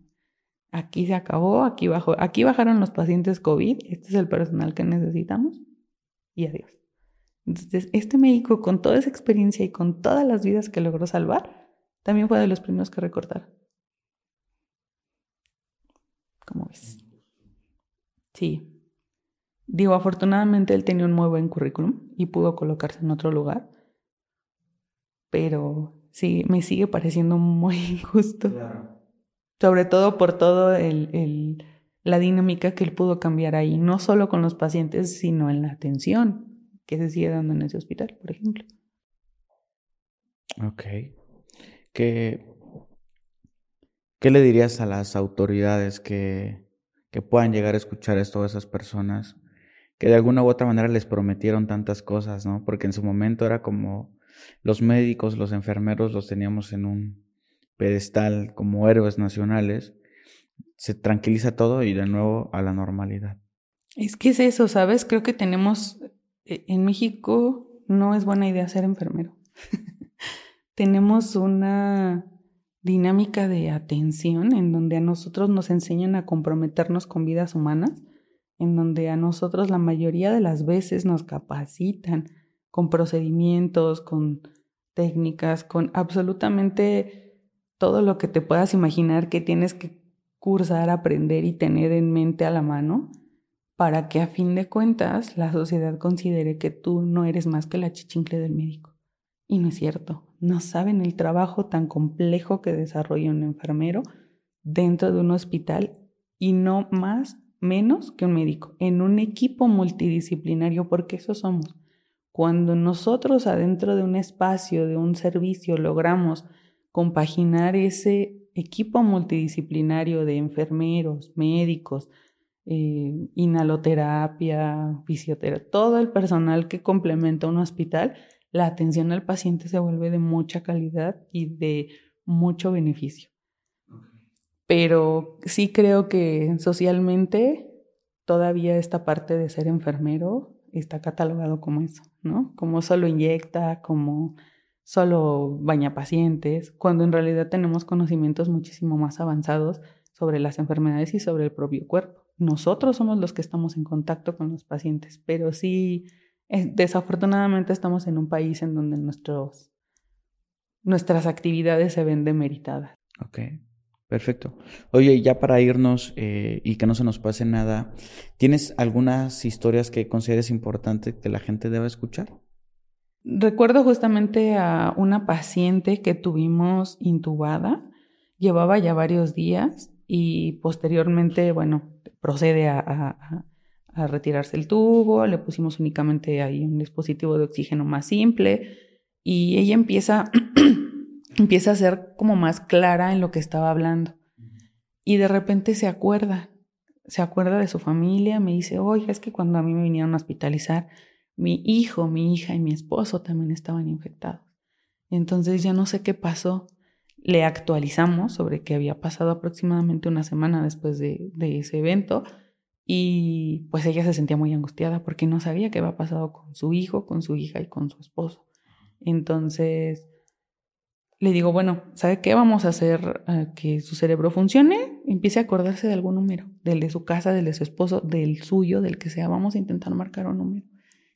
aquí se acabó, aquí bajó, aquí bajaron los pacientes COVID, este es el personal que necesitamos y adiós. Entonces, este médico con toda esa experiencia y con todas las vidas que logró salvar, También fue de los primeros que recortar. ¿Cómo ves? Sí. Digo, afortunadamente él tenía un muy buen currículum y pudo colocarse en otro lugar. Pero sí, me sigue pareciendo muy (laughs) injusto. Sobre todo por todo el, la dinámica que él pudo cambiar ahí, no solo con los pacientes, sino en la atención que se sigue dando en ese hospital, por ejemplo. Ok. ¿Qué, qué le dirías a las autoridades que, que puedan llegar a escuchar esto a esas personas que de alguna u otra manera les prometieron tantas cosas, ¿no? Porque en su momento era como los médicos, los enfermeros los teníamos en un pedestal como héroes nacionales, se tranquiliza todo y de nuevo a la normalidad. Es que es eso, ¿sabes? Creo que tenemos, eh, en México no es buena idea ser enfermero. (laughs) tenemos una dinámica de atención en donde a nosotros nos enseñan a comprometernos con vidas humanas, en donde a nosotros la mayoría de las veces nos capacitan con procedimientos, con técnicas, con absolutamente todo lo que te puedas imaginar que tienes que cursar, aprender y tener en mente a la mano para que a fin de cuentas la sociedad considere que tú no eres más que la chichincle del médico. Y no es cierto, no saben el trabajo tan complejo que desarrolla un enfermero dentro de un hospital y no más, menos que un médico, en un equipo multidisciplinario, porque eso somos. Cuando nosotros adentro de un espacio, de un servicio, logramos compaginar ese equipo multidisciplinario de enfermeros, médicos, eh, inhaloterapia, fisioterapia, todo el personal que complementa un hospital, la atención al paciente se vuelve de mucha calidad y de mucho beneficio. Pero sí creo que socialmente todavía esta parte de ser enfermero está catalogado como eso, ¿no? Como solo inyecta, como solo baña pacientes, cuando en realidad tenemos conocimientos muchísimo más avanzados sobre las enfermedades y sobre el propio cuerpo. Nosotros somos los que estamos en contacto con los pacientes, pero sí, eh, desafortunadamente estamos en un país en donde nuestros, nuestras actividades se ven demeritadas. Ok. Perfecto. Oye, ya para irnos eh, y que no se nos pase nada, ¿tienes algunas historias que consideres importante que la gente deba escuchar? Recuerdo justamente a una paciente que tuvimos intubada, llevaba ya varios días y posteriormente, bueno, procede a, a retirarse el tubo, le pusimos únicamente ahí un dispositivo de oxígeno más simple y ella empieza (clears throat) empieza a ser como más clara en lo que estaba hablando. Y de repente se acuerda, se acuerda de su familia, me dice, oye, es que cuando a mí me vinieron a hospitalizar, mi hijo, mi hija y mi esposo también estaban infectados. Entonces ya no sé qué pasó. Le actualizamos sobre que había pasado aproximadamente una semana después de, de ese evento y pues ella se sentía muy angustiada porque no sabía qué había pasado con su hijo, con su hija y con su esposo. Entonces le digo, bueno, ¿sabe qué? Vamos a hacer que su cerebro funcione, empiece a acordarse de algún número, del de su casa, del de su esposo, del suyo, del que sea. Vamos a intentar marcar un número.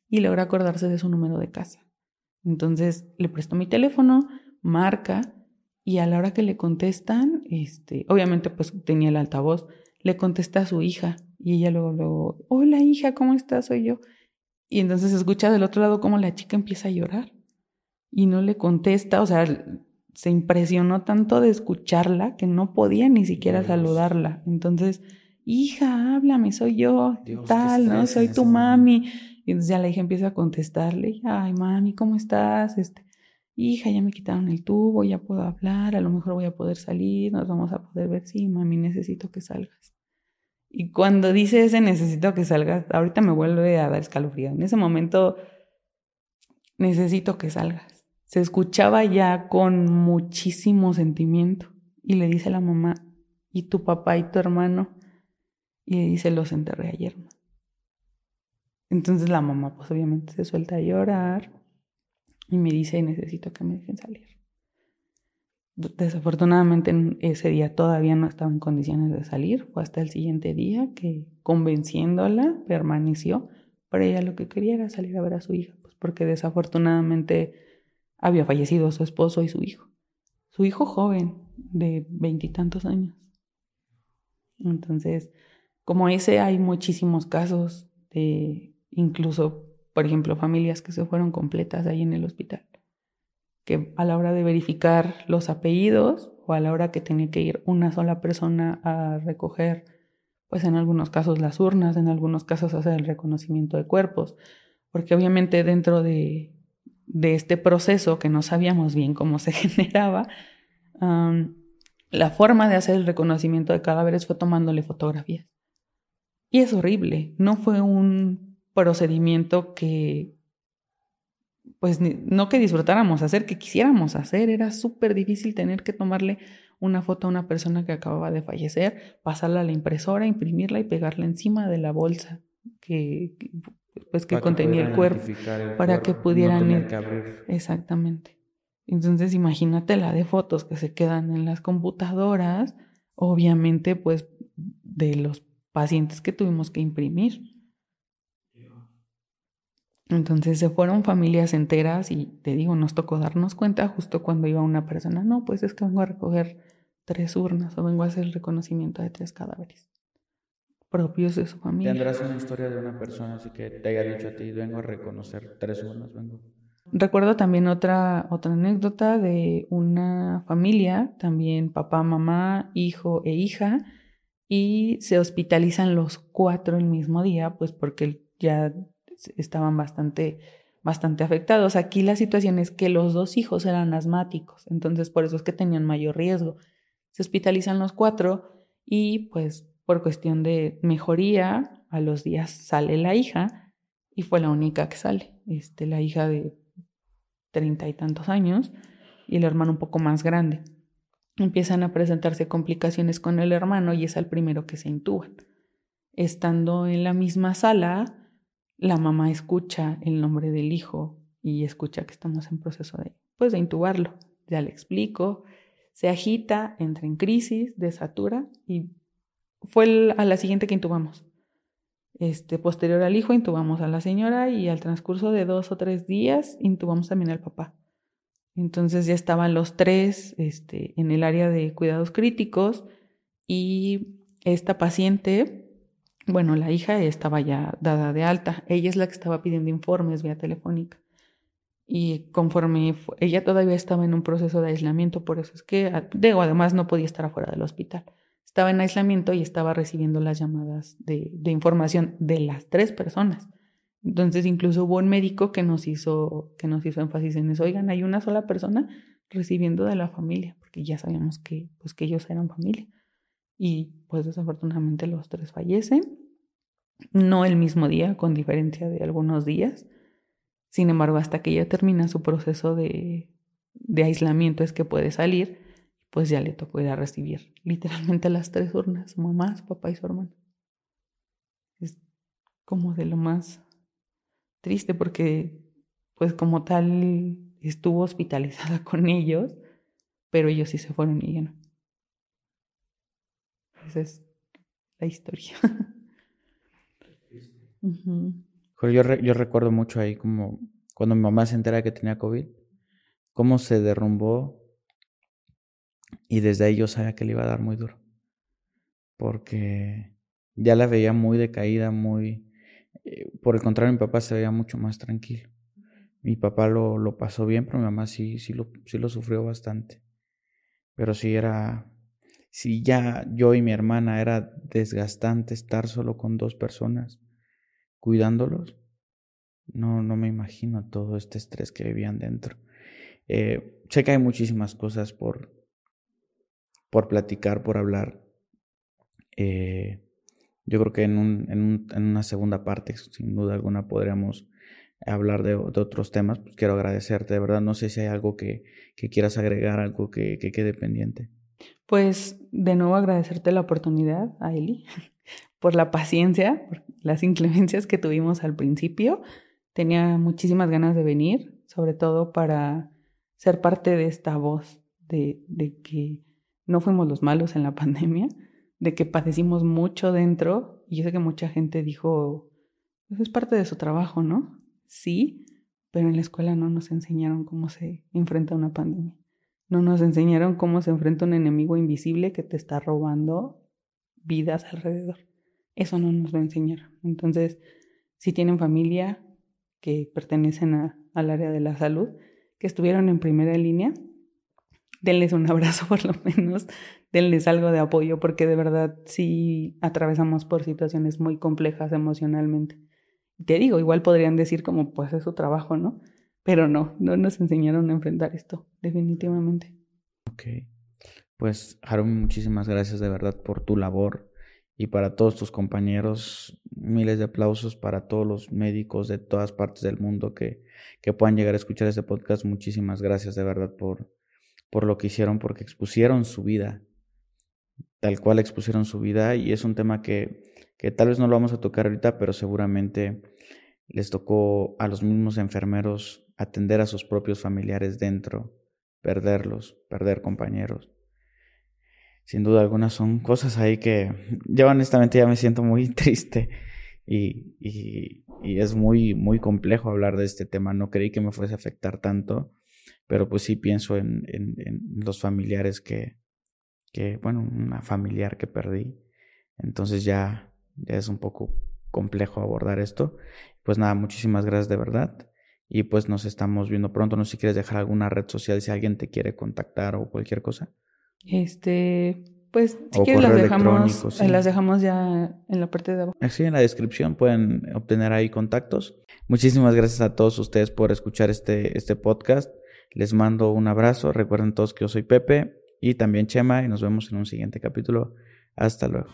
Y logra acordarse de su número de casa. Entonces le presto mi teléfono, marca, y a la hora que le contestan, este, obviamente pues tenía el altavoz, le contesta a su hija, y ella luego, luego, hola hija, ¿cómo estás? Soy yo. Y entonces escucha del otro lado como la chica empieza a llorar y no le contesta, o sea, se impresionó tanto de escucharla que no podía ni siquiera saludarla. Entonces, hija, háblame, soy yo, tal, ¿no? Soy tu mami. Y entonces ya la hija empieza a contestarle, ay, mami, ¿cómo estás? Este, hija, ya me quitaron el tubo, ya puedo hablar, a lo mejor voy a poder salir, nos vamos a poder ver. Sí, mami, necesito que salgas. Y cuando dice ese necesito que salgas, ahorita me vuelve a dar escalofrío. En ese momento, necesito que salgas se escuchaba ya con muchísimo sentimiento y le dice a la mamá, ¿y tu papá y tu hermano? Y le dice, los enterré ayer. Entonces la mamá pues obviamente se suelta a llorar y me dice, necesito que me dejen salir. Desafortunadamente ese día todavía no estaba en condiciones de salir, fue hasta el siguiente día que convenciéndola permaneció, pero ella lo que quería era salir a ver a su hija, pues porque desafortunadamente había fallecido su esposo y su hijo. su hijo joven de veintitantos años. Entonces, como ese hay muchísimos casos de incluso, por ejemplo, familias que se fueron completas ahí en el hospital, que a la hora de verificar los apellidos o a la hora que tenía que ir una sola persona a recoger, pues en algunos casos las urnas, en algunos casos hacer el reconocimiento de cuerpos, porque obviamente dentro de, de este proceso que no sabíamos bien cómo se (laughs) generaba, la forma de hacer el reconocimiento de cadáveres fue tomándole fotografías. Y es horrible, no fue un procedimiento que, pues no que disfrutáramos hacer, que quisiéramos hacer, era súper difícil tener que tomarle una foto a una persona que acababa de fallecer, pasarla a la impresora, imprimirla y pegarla encima de la bolsa que, pues que contenía el cuerpo, para que pudieran ir. Exactamente. Entonces imagínate la de fotos que se quedan en las computadoras, obviamente pues de los pacientes que tuvimos que imprimir. Entonces se fueron familias enteras y te digo, nos tocó darnos cuenta justo cuando iba una persona, no, pues es que vengo a recoger tres urnas o vengo a hacer el reconocimiento de tres cadáveres propios de su familia. Tendrás una historia de una persona así que te haya dicho a ti, vengo a reconocer tres urnas, vengo. Recuerdo también otra, otra anécdota de una familia, también papá, mamá, hijo e hija, y se hospitalizan los cuatro el mismo día, pues porque ya estaban bastante, bastante afectados. Aquí la situación es que los dos hijos eran asmáticos, entonces por eso es que tenían mayor riesgo. Se hospitalizan los cuatro y pues por cuestión de mejoría, a los días sale la hija y fue la única que sale. Este, la hija de treinta y tantos años y el hermano un poco más grande. Empiezan a presentarse complicaciones con el hermano y es el primero que se intuban. Estando en la misma sala, la mamá escucha el nombre del hijo y escucha que estamos en proceso de, pues, de intubarlo. Ya le explico, se agita, entra en crisis, desatura y fue a la siguiente que intubamos. Este, posterior al hijo, intubamos a la señora y al transcurso de dos o tres días, intubamos también al papá. Entonces ya estaban los tres este, en el área de cuidados críticos y esta paciente, bueno, la hija estaba ya dada de alta. Ella es la que estaba pidiendo informes vía telefónica. Y conforme ella todavía estaba en un proceso de aislamiento, por eso es que, digo, además no podía estar afuera del hospital estaba en aislamiento y estaba recibiendo las llamadas de, información de las tres personas. Entonces incluso hubo un médico que nos hizo, que nos hizo énfasis en eso. Oigan, hay una sola persona recibiendo de la familia, porque ya sabíamos que, pues, que ellos eran familia. Y pues desafortunadamente los tres fallecen, no el mismo día, con diferencia de algunos días. Sin embargo, hasta que ella termina su proceso de, de aislamiento es que puede salir pues ya le tocó ir a recibir literalmente las tres urnas, su mamá, su papá y su hermano. Es como de lo más triste porque pues como tal estuvo hospitalizada (laughs) con ellos, pero ellos sí se fueron y ella no. Esa es la historia. (laughs) yo, yo recuerdo mucho ahí como cuando mi mamá se entera que tenía COVID, cómo se derrumbó y desde ahí yo sabía que le iba a dar muy duro. Porque ya la veía muy decaída, muy... Eh, por el contrario, mi papá se veía mucho más tranquilo. Mi papá lo, lo pasó bien, pero mi mamá sí, sí, lo, sí lo sufrió bastante. Pero sí era... Si ya yo y mi hermana era desgastante estar solo con dos personas cuidándolos, no, no me imagino todo este estrés que vivían dentro. Eh, sé que hay muchísimas cosas por, por platicar, por hablar. Eh, yo creo que en, un, en, un, en, una segunda parte, sin duda alguna, podríamos hablar de, otros temas. Pues quiero agradecerte, de verdad. No sé si hay algo que, quieras agregar, algo que, que, quede pendiente. Pues de nuevo agradecerte la oportunidad a Eli (laughs) por la paciencia, las inclemencias que tuvimos al principio. Tenía muchísimas ganas de venir, sobre todo para ser parte de esta voz, de que no fuimos los malos en la (laughs) pandemia, de que padecimos mucho dentro, y yo sé que mucha gente dijo, eso pues, es parte de su trabajo, ¿no? Sí, pero en la escuela no nos enseñaron cómo se enfrenta una pandemia. No nos enseñaron cómo se enfrenta un enemigo invisible que te está robando vidas alrededor. Eso no nos lo enseñaron. Entonces, si tienen familia que pertenecen al área de la salud, que estuvieron en primera línea, denles un abrazo (laughs) por lo menos, denles algo de apoyo, porque de verdad sí atravesamos por situaciones muy complejas emocionalmente. Te digo, igual podrían decir como pues es su trabajo, ¿no? Pero no, no nos enseñaron a enfrentar esto, definitivamente. Ok. Pues, Harum, muchísimas gracias de verdad por tu labor y para todos tus compañeros, miles de aplausos para todos los médicos de todas partes del mundo que, que puedan llegar a escuchar este podcast. Muchísimas gracias de verdad por, por lo que hicieron, porque expusieron su vida, tal cual expusieron su vida y es un tema que, que tal vez no lo vamos a tocar ahorita, pero seguramente les tocó a los mismos enfermeros atender a sus propios familiares dentro, perderlos, perder compañeros sin duda alguna son cosas ahí que yo honestamente ya me siento muy (laughs) triste y, y, y, es muy, muy complejo hablar de este tema. No creí que me fuese a afectar tanto, pero pues sí pienso en, en, en los familiares que, que, bueno, una familiar que perdí. Entonces ya, ya es un poco complejo abordar esto. Pues nada, muchísimas gracias de verdad. Y pues nos estamos viendo pronto. No sé si quieres dejar alguna red social si alguien te quiere contactar o cualquier cosa. Este, pues si quieres las dejamos, las dejamos ya en la parte de abajo. Sí, en la descripción pueden obtener ahí contactos. Muchísimas gracias a todos ustedes por escuchar este, este podcast. Les mando un abrazo. Recuerden todos que yo soy Pepe y también Chema y nos vemos en un siguiente capítulo. Hasta luego.